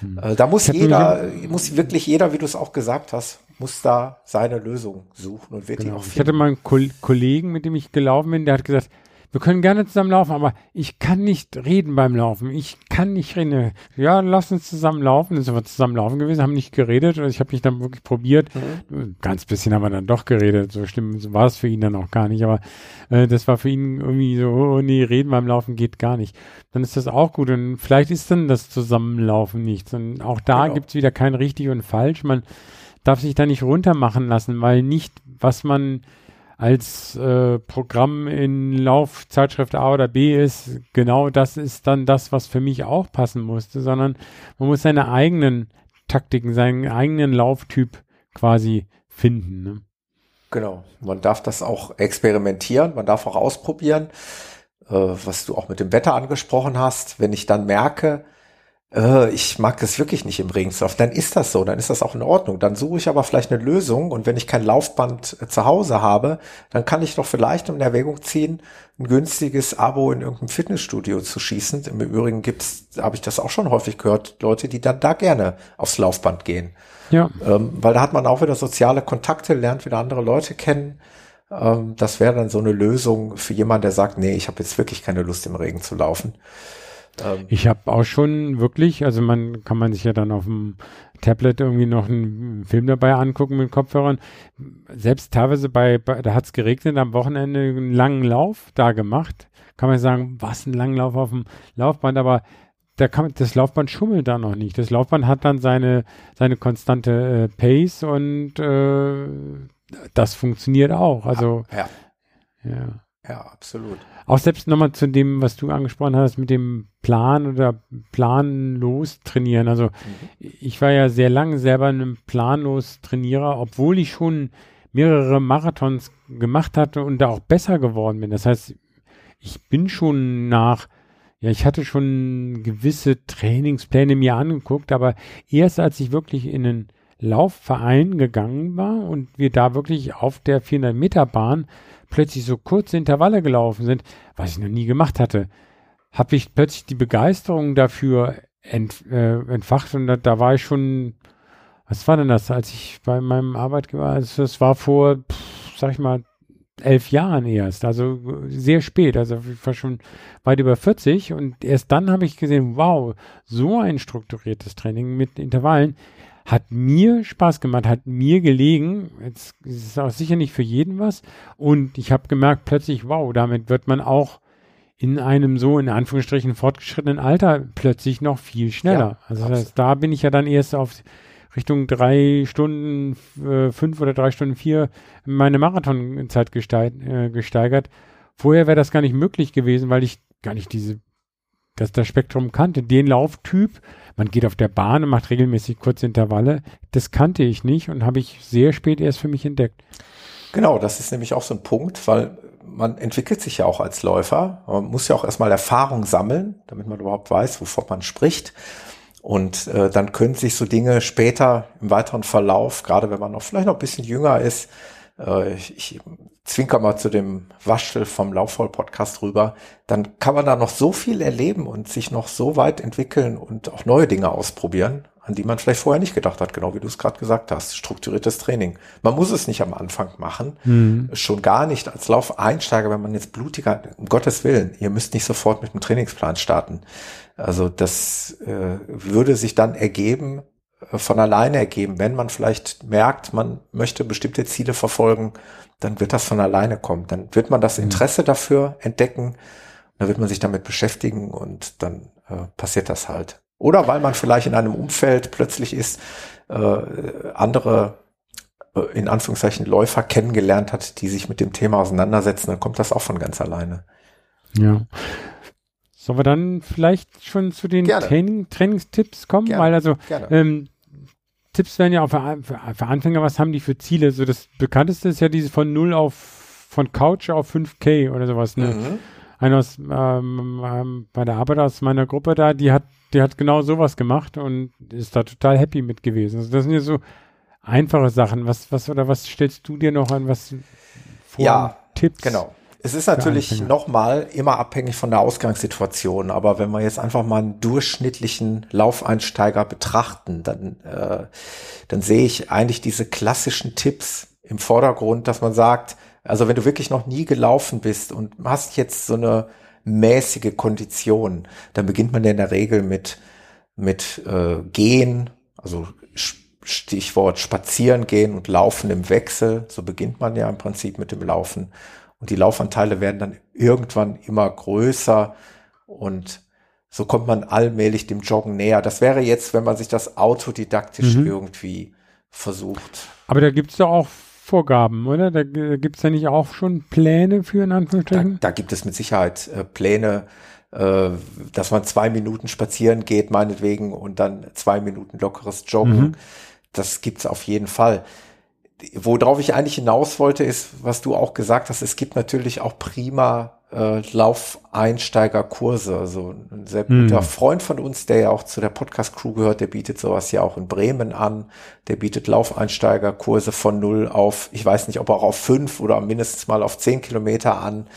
Hm. Äh, da muss jeder, muss wirklich jeder, wie du es auch gesagt hast, muss da seine Lösung suchen und wirklich genau. auch finden. Ich hatte mal einen Kollegen, mit dem ich gelaufen bin, der hat gesagt, wir können gerne zusammen laufen, aber ich kann nicht reden beim Laufen. Ich kann nicht reden. Ja, lass uns zusammen laufen. Dann sind wir zusammen laufen gewesen, haben nicht geredet. Ich habe mich dann wirklich probiert. Mhm. Ganz bisschen haben wir dann doch geredet. So schlimm war es für ihn dann auch gar nicht. Aber äh, das war für ihn irgendwie so, oh nee, reden beim Laufen geht gar nicht. Dann ist das auch gut. Und vielleicht ist dann das Zusammenlaufen nichts. Und auch da genau. gibt es wieder kein richtig und falsch. Man darf sich da nicht runtermachen lassen, weil nicht, was man als äh, Programm in Laufzeitschrift A oder B ist, genau das ist dann das, was für mich auch passen musste, sondern man muss seine eigenen Taktiken, seinen eigenen Lauftyp quasi finden. Ne? Genau, man darf das auch experimentieren, man darf auch ausprobieren, äh, was du auch mit dem Wetter angesprochen hast. Wenn ich dann merke, äh, ich mag das wirklich nicht im Regen surfen, dann ist das so, dann ist das auch in Ordnung. Dann suche ich aber vielleicht eine Lösung und wenn ich kein Laufband äh, zu Hause habe, dann kann ich doch vielleicht in Erwägung ziehen, ein günstiges Abo in irgendeinem Fitnessstudio zu schießen. Im Übrigen gibt's, habe ich das auch schon häufig gehört, Leute, die dann da gerne aufs Laufband gehen. Ja. Ähm, weil da hat man auch wieder soziale Kontakte, lernt wieder andere Leute kennen. Ähm, das wäre dann so eine Lösung für jemanden, der sagt, nee, ich habe jetzt wirklich keine Lust im Regen zu laufen. Ähm, ich habe auch schon wirklich, also man kann man sich ja dann auf dem Tablet irgendwie noch einen Film dabei angucken mit Kopfhörern. Selbst teilweise bei, bei da hat es geregnet, am Wochenende einen langen Lauf da gemacht. Kann man sagen, was ein langen Lauf auf dem Laufband, aber da kann, das Laufband schummelt da noch nicht. Das Laufband hat dann seine, seine konstante äh, Pace und äh, das funktioniert auch. Also ja. ja. Ja, absolut. Auch selbst nochmal zu dem, was du angesprochen hast, mit dem Plan oder planlos trainieren. Also mhm. ich war ja sehr lange selber ein planlos Trainierer, obwohl ich schon mehrere Marathons gemacht hatte und da auch besser geworden bin. Das heißt, ich bin schon nach, ja, ich hatte schon gewisse Trainingspläne mir angeguckt, aber erst als ich wirklich in einen Laufverein gegangen war und wir da wirklich auf der 400 Meter Bahn plötzlich so kurze Intervalle gelaufen sind, was ich noch nie gemacht hatte, habe ich plötzlich die Begeisterung dafür ent, äh, entfacht und da, da, war ich schon, was war denn das, als ich bei meinem Arbeitgeber, also das war vor, pff, sag ich mal, elf Jahren erst, also sehr spät, also ich war schon weit über 40 und erst dann habe ich gesehen, wow, so ein strukturiertes Training mit Intervallen hat mir Spaß gemacht, hat mir gelegen, jetzt ist es auch sicher nicht für jeden was und ich habe gemerkt plötzlich, wow, damit wird man auch in einem so in Anführungsstrichen fortgeschrittenen Alter plötzlich noch viel schneller. Ja, also das, da bin ich ja dann erst auf Richtung drei Stunden äh, fünf oder drei Stunden vier meine Marathonzeit gesteig, äh, gesteigert. Vorher wäre das gar nicht möglich gewesen, weil ich gar nicht diese das, das Spektrum kannte. Den Lauftyp, man geht auf der Bahn und macht regelmäßig kurze Intervalle, das kannte ich nicht und habe ich sehr spät erst für mich entdeckt. Genau, das ist nämlich auch so ein Punkt, weil man entwickelt sich ja auch als Läufer. Man muss ja auch erstmal Erfahrung sammeln, damit man überhaupt weiß, wovon man spricht. Und äh, dann können sich so Dinge später im weiteren Verlauf, gerade wenn man noch vielleicht noch ein bisschen jünger ist, äh, ich, ich zwinker mal zu dem Waschel vom Laufvoll-Podcast rüber, dann kann man da noch so viel erleben und sich noch so weit entwickeln und auch neue Dinge ausprobieren, an die man vielleicht vorher nicht gedacht hat, genau wie du es gerade gesagt hast. Strukturiertes Training. Man muss es nicht am Anfang machen, mhm. schon gar nicht als Laufeinsteiger, wenn man jetzt blutiger, um Gottes Willen, ihr müsst nicht sofort mit dem Trainingsplan starten. Also das äh, würde sich dann ergeben, von alleine ergeben. Wenn man vielleicht merkt, man möchte bestimmte Ziele verfolgen, dann wird das von alleine kommen. Dann wird man das mhm. Interesse dafür entdecken, dann wird man sich damit beschäftigen und dann äh, passiert das halt. Oder weil man vielleicht in einem Umfeld plötzlich ist, äh, andere äh, in Anführungszeichen Läufer kennengelernt hat, die sich mit dem Thema auseinandersetzen, dann kommt das auch von ganz alleine. Ja. Sollen wir dann vielleicht schon zu den Training, Trainingstipps kommen? Gerne. Weil also ähm, Tipps werden ja auch für, für, Anfänger, was haben die für Ziele? So das bekannteste ist ja diese von 0 auf von Couch auf 5K oder sowas. Ne? Mhm. Einer aus ähm, ähm, bei der Arbeit aus meiner Gruppe da, die hat, die hat genau sowas gemacht und ist da total happy mit gewesen. Also das sind ja so einfache Sachen. Was, was oder was stellst du dir noch an, was vor ja, Tipps? Genau. Es ist natürlich nochmal immer abhängig von der Ausgangssituation, aber wenn wir jetzt einfach mal einen durchschnittlichen Laufeinsteiger betrachten, dann, äh, dann sehe ich eigentlich diese klassischen Tipps im Vordergrund, dass man sagt, also wenn du wirklich noch nie gelaufen bist und hast jetzt so eine mäßige Kondition, dann beginnt man ja in der Regel mit, mit äh, Gehen, also Stichwort Spazieren gehen und Laufen im Wechsel. So beginnt man ja im Prinzip mit dem Laufen. Und die Laufanteile werden dann irgendwann immer größer und so kommt man allmählich dem Joggen näher. Das wäre jetzt, wenn man sich das autodidaktisch mhm. irgendwie versucht. Aber da gibt es ja auch Vorgaben, oder? Da gibt es ja nicht auch schon Pläne für in Anführungsstrichen? Da, da gibt es mit Sicherheit äh, Pläne, äh, dass man zwei Minuten spazieren geht, meinetwegen, und dann zwei Minuten lockeres Joggen. Mhm. Das gibt's auf jeden Fall worauf ich eigentlich hinaus wollte, ist, was du auch gesagt hast, es gibt natürlich auch prima äh, Laufeinsteigerkurse. Also ein sehr guter hm. Freund von uns, der ja auch zu der Podcast-Crew gehört, der bietet sowas ja auch in Bremen an. Der bietet Laufeinsteigerkurse von null auf, ich weiß nicht, ob auch auf fünf oder mindestens mal auf zehn Kilometer an.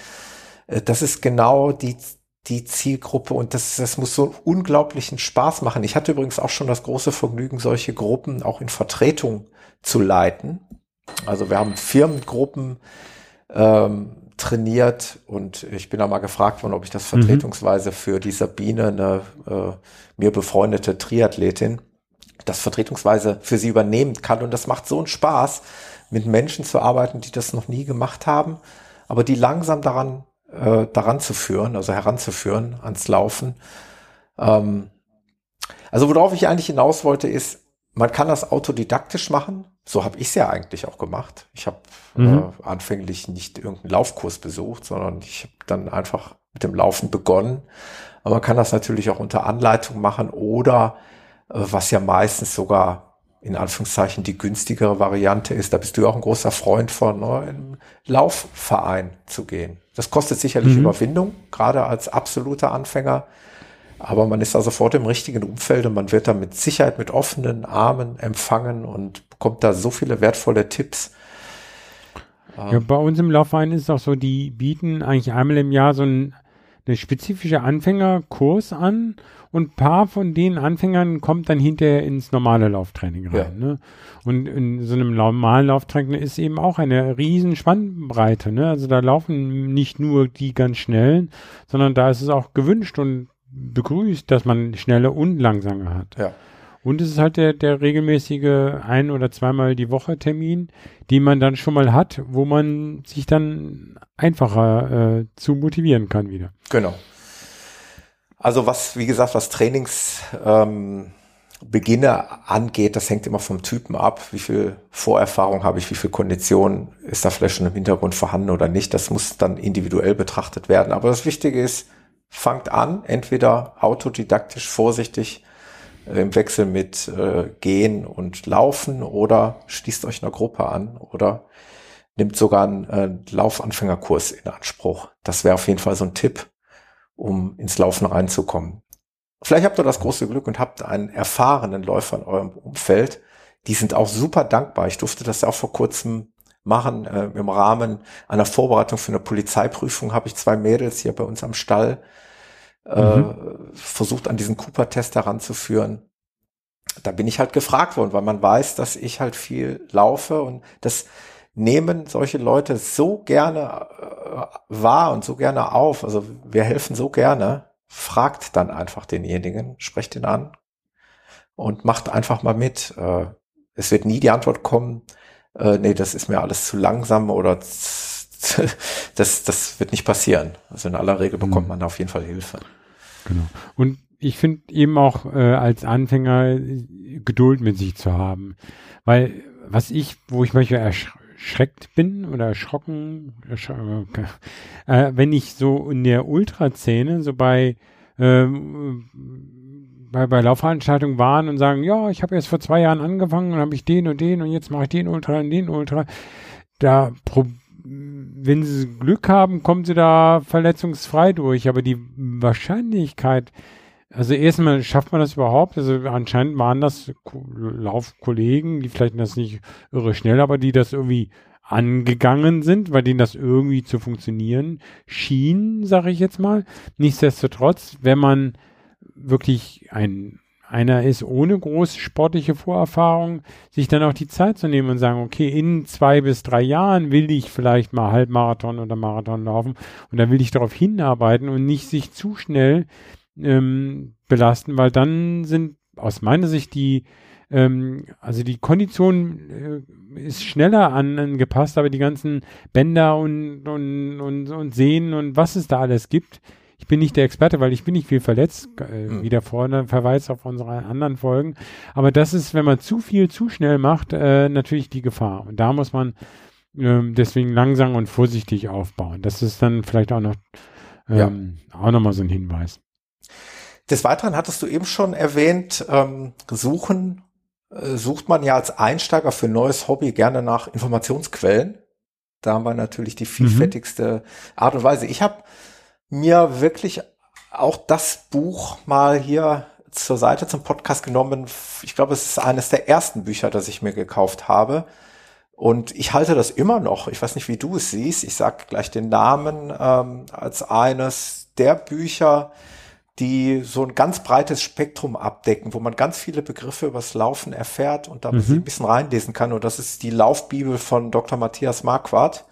Äh, das ist genau die, die Zielgruppe und das, das muss so einen unglaublichen Spaß machen. Ich hatte übrigens auch schon das große Vergnügen, solche Gruppen auch in Vertretung zu leiten. Also wir haben Firmengruppen ähm, trainiert und ich bin da mal gefragt worden, ob ich das mhm. vertretungsweise für die Sabine, eine äh, mir befreundete Triathletin, das vertretungsweise für sie übernehmen kann. Und das macht so einen Spaß, mit Menschen zu arbeiten, die das noch nie gemacht haben, aber die langsam daran, äh, daran zu führen, also heranzuführen ans Laufen. Ähm, also worauf ich eigentlich hinaus wollte, ist, man kann das autodidaktisch machen. So habe ich es ja eigentlich auch gemacht. Ich habe mhm. äh, anfänglich nicht irgendeinen Laufkurs besucht, sondern ich habe dann einfach mit dem Laufen begonnen. Aber man kann das natürlich auch unter Anleitung machen oder äh, was ja meistens sogar in Anführungszeichen die günstigere Variante ist, da bist du auch ein großer Freund von, ne, im Laufverein zu gehen. Das kostet sicherlich mhm. Überwindung, gerade als absoluter Anfänger. Aber man ist da sofort im richtigen Umfeld und man wird da mit Sicherheit mit offenen Armen empfangen und bekommt da so viele wertvolle Tipps. Ja, bei uns im Laufverein ist es auch so, die bieten eigentlich einmal im Jahr so ein, eine spezifische Anfängerkurs an und ein paar von den Anfängern kommt dann hinterher ins normale Lauftraining rein. Ja. Ne? Und in so einem normalen Lauftraining ist eben auch eine riesen Spannbreite. Ne? Also da laufen nicht nur die ganz schnellen, sondern da ist es auch gewünscht und begrüßt, dass man schnelle und langsame hat. Ja. Und es ist halt der, der regelmäßige ein- oder zweimal die Woche Termin, den man dann schon mal hat, wo man sich dann einfacher äh, zu motivieren kann wieder. Genau. Also was, wie gesagt, was Trainingsbeginne ähm, angeht, das hängt immer vom Typen ab. Wie viel Vorerfahrung habe ich, wie viel Kondition ist da vielleicht schon im Hintergrund vorhanden oder nicht. Das muss dann individuell betrachtet werden. Aber das Wichtige ist, fangt an, entweder autodidaktisch vorsichtig äh, im Wechsel mit äh, Gehen und Laufen oder schließt euch einer Gruppe an oder nimmt sogar einen äh, Laufanfängerkurs in Anspruch. Das wäre auf jeden Fall so ein Tipp, um ins Laufen reinzukommen. Vielleicht habt ihr das große Glück und habt einen erfahrenen Läufer in eurem Umfeld. Die sind auch super dankbar. Ich durfte das ja auch vor kurzem machen. Äh, Im Rahmen einer Vorbereitung für eine Polizeiprüfung habe ich zwei Mädels hier bei uns am Stall äh, mhm. versucht, an diesen Cooper-Test heranzuführen. Da bin ich halt gefragt worden, weil man weiß, dass ich halt viel laufe und das nehmen solche Leute so gerne äh, wahr und so gerne auf. Also wir helfen so gerne. Fragt dann einfach denjenigen, sprecht ihn an und macht einfach mal mit. Äh, es wird nie die Antwort kommen, äh, nee, das ist mir alles zu langsam oder das, das wird nicht passieren. Also in aller Regel bekommt mhm. man da auf jeden Fall Hilfe. Genau. Und ich finde eben auch äh, als Anfänger Geduld mit sich zu haben. Weil was ich, wo ich manchmal erschreckt bin oder erschrocken, ersch äh, wenn ich so in der Ultraszene so bei ähm, bei, bei Laufveranstaltungen waren und sagen, ja, ich habe erst vor zwei Jahren angefangen und habe ich den und den und jetzt mache ich den Ultra und den Ultra. Da wenn sie Glück haben, kommen sie da verletzungsfrei durch. Aber die Wahrscheinlichkeit, also erstmal schafft man das überhaupt. Also anscheinend waren das Laufkollegen, die vielleicht das nicht irre schnell, aber die das irgendwie angegangen sind, bei denen das irgendwie zu funktionieren schien, sage ich jetzt mal. Nichtsdestotrotz, wenn man wirklich ein einer ist ohne große sportliche Vorerfahrung, sich dann auch die Zeit zu nehmen und sagen, okay, in zwei bis drei Jahren will ich vielleicht mal Halbmarathon oder Marathon laufen und da will ich darauf hinarbeiten und nicht sich zu schnell ähm, belasten, weil dann sind aus meiner Sicht die ähm, also die Kondition äh, ist schneller an, angepasst, aber die ganzen Bänder und, und, und, und Sehnen und was es da alles gibt, bin nicht der Experte, weil ich bin nicht viel verletzt, äh, mhm. wieder vorne Verweis auf unsere anderen Folgen. Aber das ist, wenn man zu viel zu schnell macht, äh, natürlich die Gefahr. Und da muss man ähm, deswegen langsam und vorsichtig aufbauen. Das ist dann vielleicht auch noch ähm, ja. auch nochmal so ein Hinweis. Des Weiteren hattest du eben schon erwähnt, ähm, suchen, äh, sucht man ja als Einsteiger für ein neues Hobby gerne nach Informationsquellen. Da haben wir natürlich die mhm. vielfältigste mhm. Art und Weise. Ich habe mir wirklich auch das Buch mal hier zur Seite zum Podcast genommen. Ich glaube, es ist eines der ersten Bücher, das ich mir gekauft habe. Und ich halte das immer noch. Ich weiß nicht, wie du es siehst. Ich sage gleich den Namen ähm, als eines der Bücher, die so ein ganz breites Spektrum abdecken, wo man ganz viele Begriffe übers Laufen erfährt und da mhm. ein bisschen reinlesen kann. Und das ist die Laufbibel von Dr. Matthias Marquardt.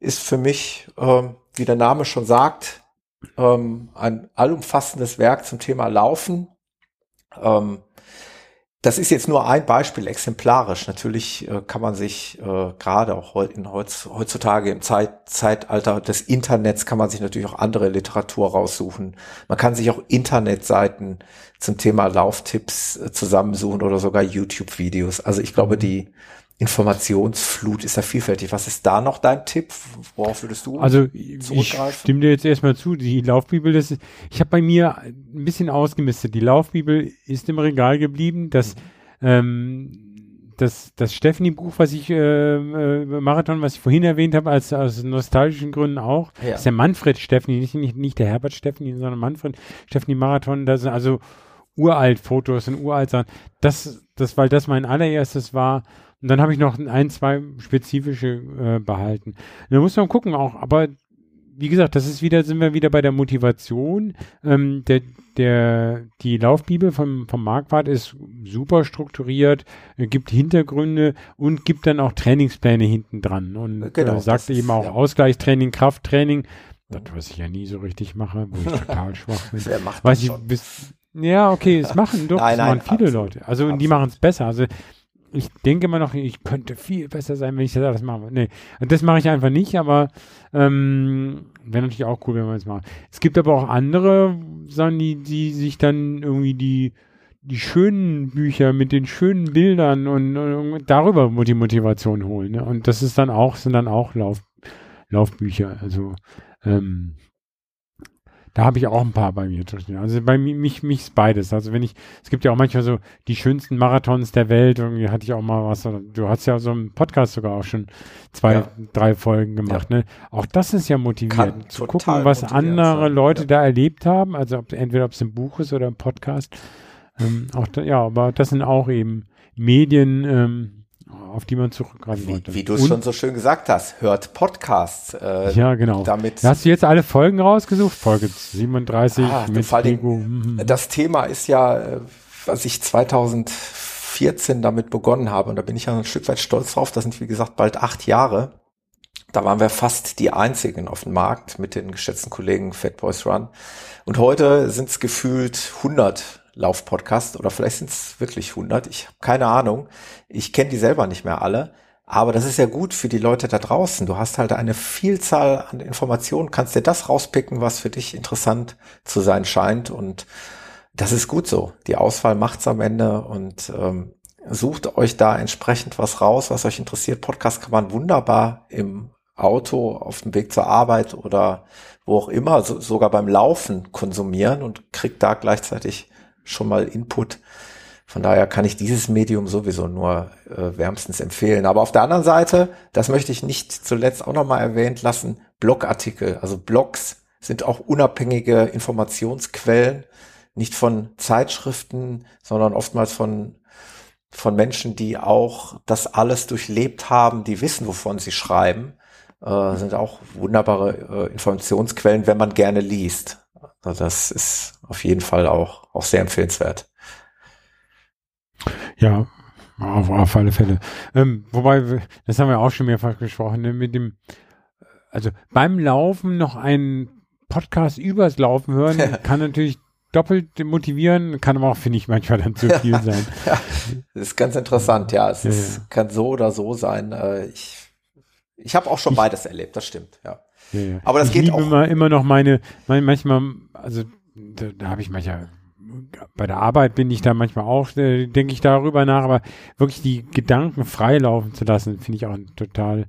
Ist für mich ähm, wie der Name schon sagt, ähm, ein allumfassendes Werk zum Thema Laufen. Ähm, das ist jetzt nur ein Beispiel exemplarisch. Natürlich äh, kann man sich äh, gerade auch heu in heutz heutzutage im Zeit Zeitalter des Internets kann man sich natürlich auch andere Literatur raussuchen. Man kann sich auch Internetseiten zum Thema Lauftipps äh, zusammensuchen oder sogar YouTube-Videos. Also ich glaube, die Informationsflut ist ja vielfältig. Was ist da noch dein Tipp? Worauf würdest du also, Ich stimme dir jetzt erstmal zu. Die Laufbibel, das ist, ich habe bei mir ein bisschen ausgemistet. Die Laufbibel ist im Regal geblieben. Das, mhm. ähm, das, das Stephanie-Buch, was ich, äh, äh, Marathon, was ich vorhin erwähnt habe, als aus nostalgischen Gründen auch, Ja. ist der Manfred Stephanie, nicht, nicht, nicht der Herbert Stephanie, sondern Manfred Stephanie Marathon, das sind also uralt Fotos und uralt Sachen. Das, das, weil das mein allererstes war. Und dann habe ich noch ein, zwei spezifische äh, behalten. Da muss man gucken auch, aber wie gesagt, das ist wieder, sind wir wieder bei der Motivation. Ähm, der, der, die Laufbibel vom, vom Marquardt ist super strukturiert, äh, gibt Hintergründe und gibt dann auch Trainingspläne hinten dran und Genau, äh, sagt eben auch ja. Ausgleichstraining, Krafttraining. Das, was ich ja nie so richtig mache, wo ich total schwach bin. Wer macht Weiß ich, bis, ja, okay, es machen doch, Nein, nein, machen viele absolut. Leute. Also und die Absolut. machen es besser. Also ich denke immer noch, ich könnte viel besser sein, wenn ich das alles mache. Nee, das mache ich einfach nicht, aber ähm, wäre natürlich auch cool, wenn man es macht. Es gibt aber auch andere Sachen, die, die sich dann irgendwie die die schönen Bücher mit den schönen Bildern und, und darüber die Motivation holen. Ne? Und das ist dann auch, sind dann auch Lauf, Laufbücher. Also ähm, da habe ich auch ein paar bei mir drin. Also bei mi- mich, mich ist beides. Also wenn ich, es gibt ja auch manchmal so die schönsten Marathons der Welt. Irgendwie hatte ich auch mal was. Du hast ja so einen Podcast sogar auch schon zwei, Ja. drei Folgen gemacht. Ne? Auch das ist ja motivierend. Kann zu gucken, was andere sein, Leute ja. da erlebt haben. Also ob, entweder ob es ein Buch ist oder ein Podcast. Ähm, auch da, ja, aber das sind auch eben Medien, ähm, auf die man zurückgreifen Wie, wollte. wie du es schon so schön gesagt hast, hört Podcasts. Äh, Ja, genau. Damit Hast du jetzt alle Folgen rausgesucht? Folge 37 Ah, mit Lego. Mhm. Das Thema ist ja, äh, was ich 2014 damit begonnen habe, und da bin ich ja ein Stück weit stolz drauf, das sind wie gesagt bald acht Jahre. Da waren wir fast die einzigen auf dem Markt mit den geschätzten Kollegen Fat Boys Run. Und heute sind es gefühlt 100 Laufpodcasts oder vielleicht sind es wirklich 100. Ich habe keine Ahnung. Ich kenne die selber nicht mehr alle. Aber das ist ja gut für die Leute da draußen. Du hast halt eine Vielzahl an Informationen, kannst dir das rauspicken, was für dich interessant zu sein scheint. Und das ist gut so. Die Auswahl macht's am Ende und ähm, sucht euch da entsprechend was raus, was euch interessiert. Podcast kann man wunderbar im Auto, auf dem Weg zur Arbeit oder wo auch immer, so, sogar beim Laufen konsumieren und kriegt da gleichzeitig schon mal Input. Von daher kann ich dieses Medium sowieso nur äh, wärmstens empfehlen. Aber auf der anderen Seite, das möchte ich nicht zuletzt auch nochmal erwähnt lassen, Blogartikel, also Blogs sind auch unabhängige Informationsquellen, nicht von Zeitschriften, sondern oftmals von, von Menschen, die auch das alles durchlebt haben, die wissen, wovon sie schreiben, äh, sind auch wunderbare äh, Informationsquellen, wenn man gerne liest. Also das ist auf jeden Fall auch, auch sehr empfehlenswert. Ja, auf, auf alle Fälle. Ähm, wobei, das haben wir auch schon mehrfach gesprochen, ne, mit dem, also beim Laufen noch einen Podcast übers Laufen hören, kann natürlich doppelt motivieren, kann aber auch, finde ich, manchmal dann zu viel sein. Das ist ganz interessant, ja. Es Ja, ist, ja. kann so oder so sein. Äh, Ich, ich habe auch schon beides erlebt, das stimmt, ja. Ja, ja. Aber das ich geht auch- Immer, immer noch meine, mein, manchmal, also da, da habe ich manchmal, bei der Arbeit bin ich da manchmal auch, äh, denke ich darüber nach, aber wirklich die Gedanken frei laufen zu lassen, finde ich auch total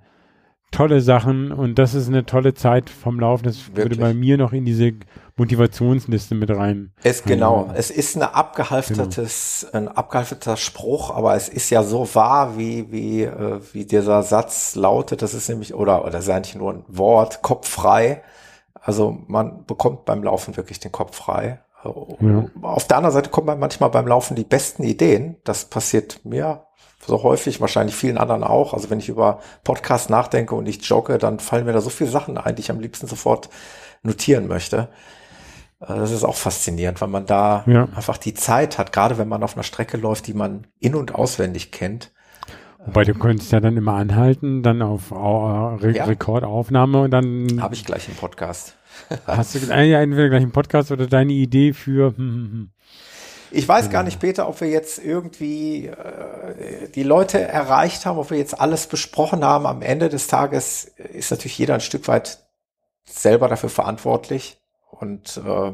tolle Sachen und das ist eine tolle Zeit vom Laufen. Das würde Wirklich. bei mir noch in diese Motivationsliste mit rein. Es genau, Ja. es ist eine abgehalftertes, ein abgehalfterter Spruch, aber es ist ja so wahr, wie wie äh, wie dieser Satz lautet. Das ist nämlich oder oder das ist eigentlich nur ein Wort, Kopf frei. Also man bekommt beim Laufen wirklich den Kopf frei. Ja. Auf der anderen Seite kommen man manchmal beim Laufen die besten Ideen. Das passiert mir so häufig, wahrscheinlich vielen anderen auch. Also wenn ich über Podcasts nachdenke und ich jogge, dann fallen mir da so viele Sachen ein, die ich am liebsten sofort notieren möchte. Äh, Das ist auch faszinierend, weil man da Ja. einfach die Zeit hat, gerade wenn man auf einer Strecke läuft, die man in- und auswendig kennt. Wobei du könntest ja dann immer anhalten, dann auf Au- Re Ja. Rekordaufnahme und dann Habe ich gleich im Podcast. hast du äh, ja, entweder gleich einen Podcast oder deine Idee für hm, hm, hm. Ich weiß gar nicht, Peter, ob wir jetzt irgendwie äh, die Leute erreicht haben, ob wir jetzt alles besprochen haben. Am Ende des Tages ist natürlich jeder ein Stück weit selber dafür verantwortlich. Und äh,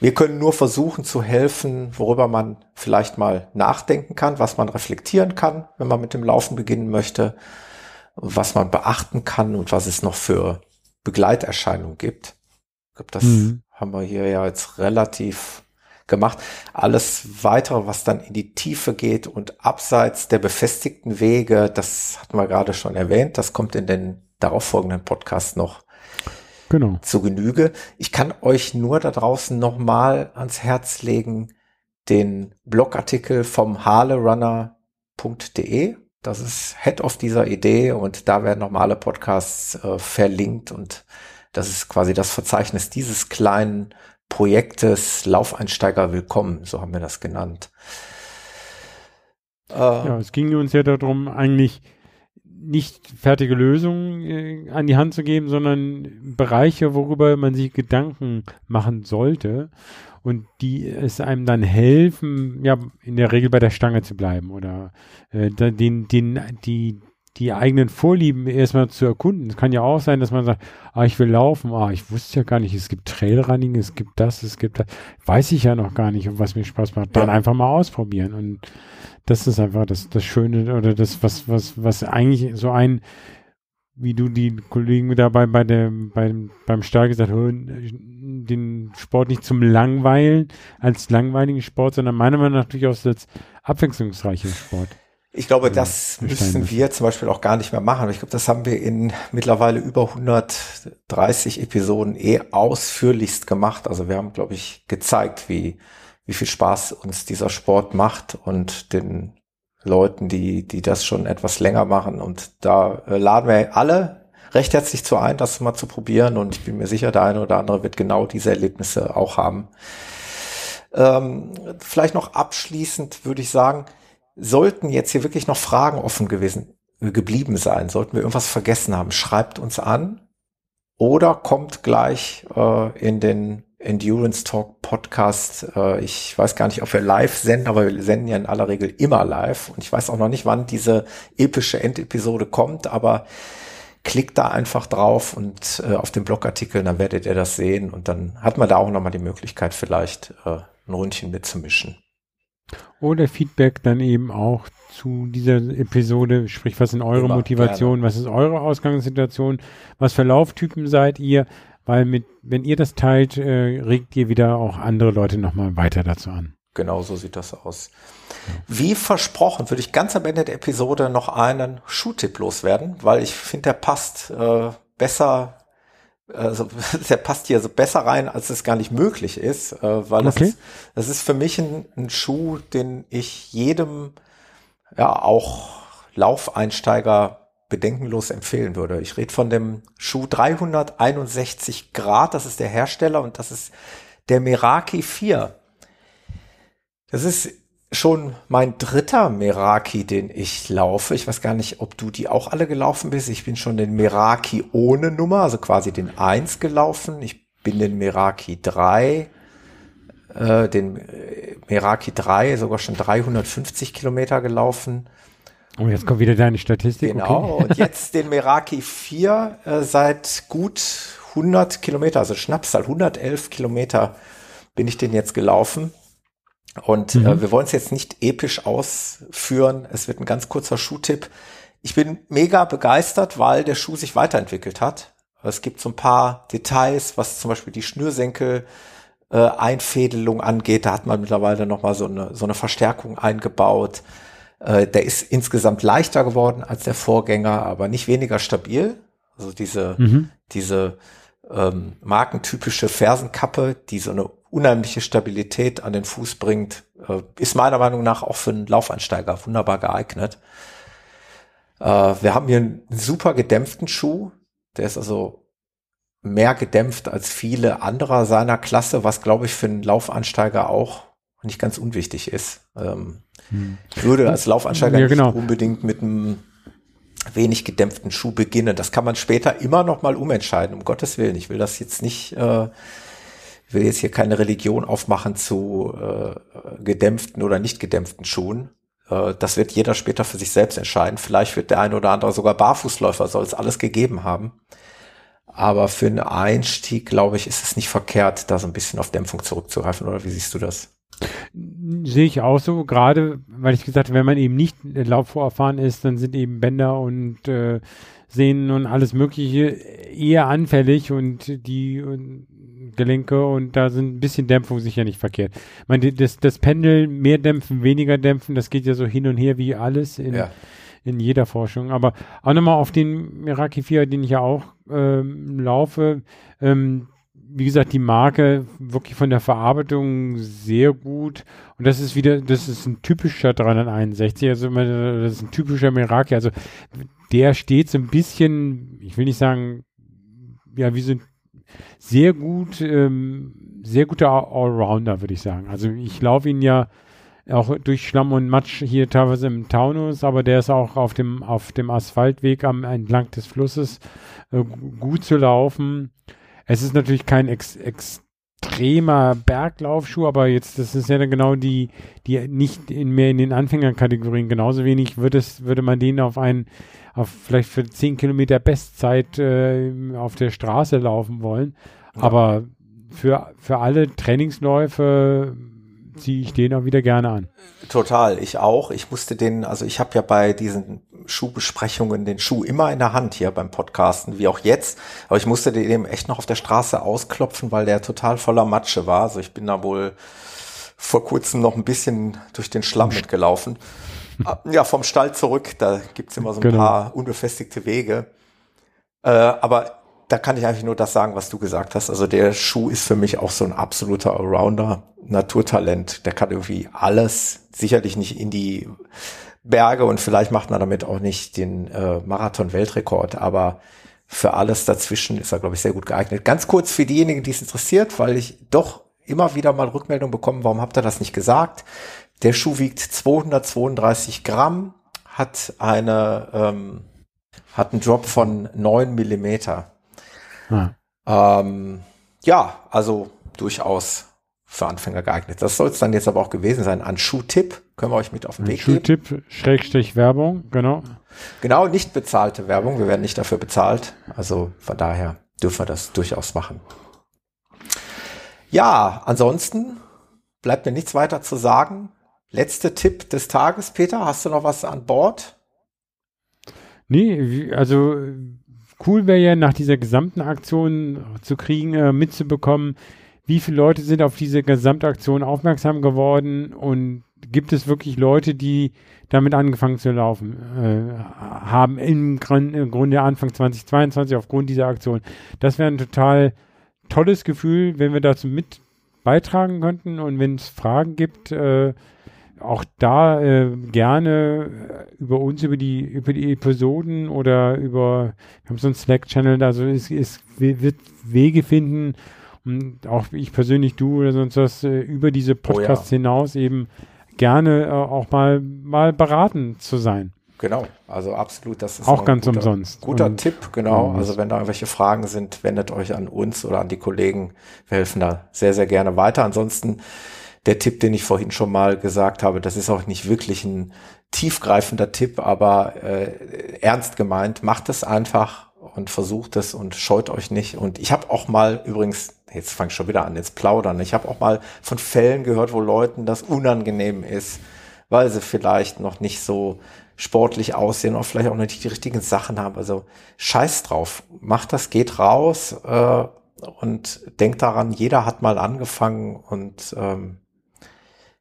wir können nur versuchen zu helfen, worüber man vielleicht mal nachdenken kann, was man reflektieren kann, wenn man mit dem Laufen beginnen möchte, was man beachten kann und was es noch für Begleiterscheinungen gibt. Ich glaube, das Mhm. haben wir hier ja jetzt relativ gemacht. Alles weitere, was dann in die Tiefe geht und abseits der befestigten Wege, das hatten wir gerade schon erwähnt, das kommt in den darauffolgenden Podcast noch genau. zu Genüge. Ich kann euch nur da draußen nochmal ans Herz legen, den Blogartikel vom harlerunner.de. Das ist Head of dieser Idee und da werden normale Podcasts äh, verlinkt und das ist quasi das Verzeichnis dieses kleinen Projektes Laufeinsteiger willkommen, so haben wir das genannt. Äh, ja, es ging uns ja darum, eigentlich nicht fertige Lösungen äh, an die Hand zu geben, sondern Bereiche, worüber man sich Gedanken machen sollte und die es einem dann helfen, ja, in der Regel bei der Stange zu bleiben oder äh, den, den, die, die eigenen Vorlieben erstmal zu erkunden. Es kann ja auch sein, dass man sagt, ah, ich will laufen, ah, ich wusste ja gar nicht, es gibt Trailrunning, es gibt das, es gibt das, weiß ich ja noch gar nicht, was mir Spaß macht. Dann ja. einfach mal ausprobieren und das ist einfach das, das Schöne oder das, was, was, was eigentlich so ein, wie du die Kollegen dabei bei dem, beim, beim Stall gesagt hast, den Sport nicht zum Langweilen, als langweiligen Sport, sondern meiner Meinung nach durchaus als abwechslungsreichen Sport. Ich glaube, das müssen wir zum Beispiel auch gar nicht mehr machen. Ich glaube, das haben wir in mittlerweile über 130 Episoden eh ausführlichst gemacht. Also wir haben, glaube ich, gezeigt, wie, wie viel Spaß uns dieser Sport macht und den Leuten, die, die das schon etwas länger machen. Und da äh, laden wir alle recht herzlich zu ein, das mal zu probieren. Und ich bin mir sicher, der eine oder andere wird genau diese Erlebnisse auch haben. Ähm, vielleicht noch abschließend würde ich sagen, sollten jetzt hier wirklich noch Fragen offen gewesen, äh, geblieben sein, sollten wir irgendwas vergessen haben, schreibt uns an oder kommt gleich äh, in den Endurance Talk Podcast. Äh, ich weiß gar nicht, ob wir live senden, aber wir senden ja in aller Regel immer live. Und ich weiß auch noch nicht, wann diese epische Endepisode kommt, aber klickt da einfach drauf und äh, auf den Blogartikel, dann werdet ihr das sehen. Und dann hat man da auch nochmal die Möglichkeit, vielleicht äh, ein Rundchen mitzumischen. Oder Feedback dann eben auch zu dieser Episode, sprich, was sind eure Immer, Motivation, gerne. was ist eure Ausgangssituation, was für Lauftypen seid ihr, weil mit, wenn ihr das teilt, äh, regt ihr wieder auch andere Leute nochmal weiter dazu an. Genau so sieht das aus. Wie versprochen, würde ich ganz am Ende der Episode noch einen Schuhtipp loswerden, weil ich finde, der passt äh, besser, also der passt hier so besser rein, als es gar nicht möglich ist, äh, weil okay. das, ist, das ist für mich ein, ein Schuh, den ich jedem, ja auch Laufeinsteiger bedenkenlos empfehlen würde. Ich rede von dem Schuh 361 Grad, das ist der Hersteller und das ist der Meraki 4. Das ist schon mein dritter Meraki, den ich laufe. Ich weiß gar nicht, ob du die auch alle gelaufen bist. Ich bin schon den Meraki ohne Nummer, also quasi den 1 gelaufen. Ich bin den Meraki 3, äh, den Meraki 3 sogar schon 350 Kilometer gelaufen. Oh, jetzt kommt wieder deine Statistik. Genau, okay. und jetzt den Meraki 4 äh, seit gut 100 Kilometer, also Schnapszahl 111 Kilometer bin ich den jetzt gelaufen. Und äh, mhm. äh, wir wollen es jetzt nicht episch ausführen. Es wird ein ganz kurzer Schuhtipp. Ich bin mega begeistert, weil der Schuh sich weiterentwickelt hat. Es gibt so ein paar Details, was zum Beispiel die Schnürsenkel äh, Einfädelung angeht. Da hat man mittlerweile nochmal so eine, so eine Verstärkung eingebaut. Äh, der ist insgesamt leichter geworden als der Vorgänger, aber nicht weniger stabil. Also diese, mhm. diese ähm, markentypische Fersenkappe, die so eine unheimliche Stabilität an den Fuß bringt, äh, ist meiner Meinung nach auch für einen Laufansteiger wunderbar geeignet. Äh, wir haben hier einen super gedämpften Schuh. Der ist also mehr gedämpft als viele anderer seiner Klasse, was glaube ich für einen Laufansteiger auch nicht ganz unwichtig ist. Ähm, hm. Ich würde als Laufansteiger ja, genau. nicht unbedingt mit einem wenig gedämpften Schuh beginnen. Das kann man später immer noch mal umentscheiden, um Gottes Willen. Ich will das jetzt nicht, äh, will jetzt hier keine Religion aufmachen zu äh, gedämpften oder nicht gedämpften Schuhen. Äh, das wird jeder später für sich selbst entscheiden. Vielleicht wird der eine oder andere sogar Barfußläufer, soll es alles gegeben haben. Aber für einen Einstieg, glaube ich, ist es nicht verkehrt, da so ein bisschen auf Dämpfung zurückzugreifen. Oder wie siehst du das? Sehe ich auch so, gerade weil ich gesagt habe, wenn man eben nicht laufvorerfahren ist, dann sind eben Bänder und äh, Sehnen und alles Mögliche eher anfällig und die und Gelenke und da sind ein bisschen Dämpfung sicher nicht verkehrt. Ich meine, das, das Pendel, mehr dämpfen, weniger dämpfen, das geht ja so hin und her wie alles in, ja. in jeder Forschung. Aber auch nochmal auf den Meraki 4, den ich ja auch ähm, laufe, ähm, wie gesagt, die Marke wirklich von der Verarbeitung sehr gut. Und das ist wieder, das ist ein typischer 361, also das ist ein typischer Meraki. Also der steht so ein bisschen, ich will nicht sagen, ja, wie so ein sehr gut, ähm, sehr guter Allrounder, würde ich sagen. Also ich laufe ihn ja auch durch Schlamm und Matsch hier teilweise im Taunus, aber der ist auch auf dem, auf dem Asphaltweg am, entlang des Flusses äh, gut zu laufen. Es ist natürlich kein ex, extremer Berglaufschuh, aber jetzt, das ist ja dann genau die, die nicht in, mehr in den Anfängerkategorien. Genauso wenig würde es, würde man den auf einen, auf vielleicht für 10 Kilometer Bestzeit äh, auf der Straße laufen wollen. Ja. Aber für, für alle Trainingsläufe ziehe ich den auch wieder gerne an. Total, ich auch. Ich musste den, also ich habe ja bei diesen Schuhbesprechungen den Schuh immer in der Hand hier beim Podcasten, wie auch jetzt. Aber ich musste den eben echt noch auf der Straße ausklopfen, weil der total voller Matsche war. Also ich bin da wohl vor kurzem noch ein bisschen durch den Schlamm mitgelaufen. Ah, ja, vom Stall zurück, da gibt's immer so ein genau. paar unbefestigte Wege. Äh, aber da kann ich eigentlich nur das sagen, was du gesagt hast. Also der Schuh ist für mich auch so ein absoluter Allrounder, Naturtalent. Der kann irgendwie alles, sicherlich nicht in die Berge und vielleicht macht man damit auch nicht den äh, Marathon-Weltrekord, aber für alles dazwischen ist er, glaube ich, sehr gut geeignet. Ganz kurz für diejenigen, die es interessiert, weil ich doch immer wieder mal Rückmeldung bekomme, warum habt ihr das nicht gesagt? Der Schuh wiegt 232 Gramm, hat eine, ähm, hat einen Drop von 9 Millimeter. Ja. Ähm, ja, also durchaus für Anfänger geeignet. Das soll es dann jetzt aber auch gewesen sein. An Schuhtipp können wir euch mit auf den Weg geben. Schuhtipp, Schrägstrich Werbung, genau. Genau, nicht bezahlte Werbung. Wir werden nicht dafür bezahlt. Also von daher dürfen wir das durchaus machen. Ja, ansonsten bleibt mir nichts weiter zu sagen. Letzter Tipp des Tages, Peter. Hast du noch was an Bord? Nee, also cool wäre ja nach dieser gesamten Aktion zu kriegen, äh, mitzubekommen, wie viele Leute sind auf diese Gesamtaktion aufmerksam geworden und gibt es wirklich Leute, die damit angefangen zu laufen äh, haben im, im Grunde Anfang 2022 aufgrund dieser Aktion. Das wäre ein total tolles Gefühl, wenn wir dazu mit beitragen könnten und wenn es Fragen gibt, äh, auch da äh, gerne über uns, über die, über die Episoden oder über, wir haben so einen Slack-Channel, also es, es wird Wege finden, und auch ich persönlich, du oder sonst was, äh, über diese Podcasts oh ja. hinaus eben gerne äh, auch mal, mal beraten zu sein. Genau, also absolut, das ist auch ganz guter, umsonst. Guter und, Tipp, genau. Also wenn da irgendwelche Fragen sind, wendet euch an uns oder an die Kollegen. Wir helfen da sehr, sehr gerne weiter. Ansonsten der Tipp, den ich vorhin schon mal gesagt habe, das ist auch nicht wirklich ein tiefgreifender Tipp, aber äh, ernst gemeint. Macht es einfach und versucht es und scheut euch nicht. Und ich habe auch mal übrigens, jetzt fange ich schon wieder an, jetzt plaudern. Ich habe auch mal von Fällen gehört, wo Leuten das unangenehm ist, weil sie vielleicht noch nicht so sportlich aussehen oder vielleicht auch nicht die richtigen Sachen haben. Also scheiß drauf, macht das, geht raus äh, und denkt daran, jeder hat mal angefangen und ähm,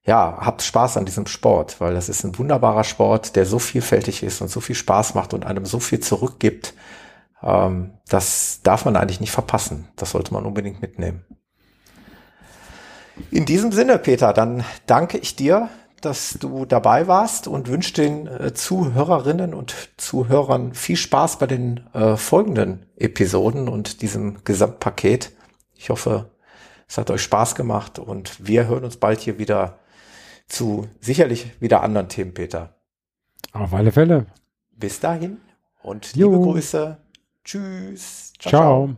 ja, habt Spaß an diesem Sport, weil das ist ein wunderbarer Sport, der so vielfältig ist und so viel Spaß macht und einem so viel zurückgibt. Ähm, das darf man eigentlich nicht verpassen. Das sollte man unbedingt mitnehmen. In diesem Sinne, Peter, dann danke ich dir, dass du dabei warst und wünsche den äh, Zuhörerinnen und Zuhörern viel Spaß bei den äh, folgenden Episoden und diesem Gesamtpaket. Ich hoffe, es hat euch Spaß gemacht und wir hören uns bald hier wieder zu sicherlich wieder anderen Themen, Peter. Auf alle Fälle. Bis dahin und liebe jo. Grüße. Tschüss. ciao. ciao. ciao.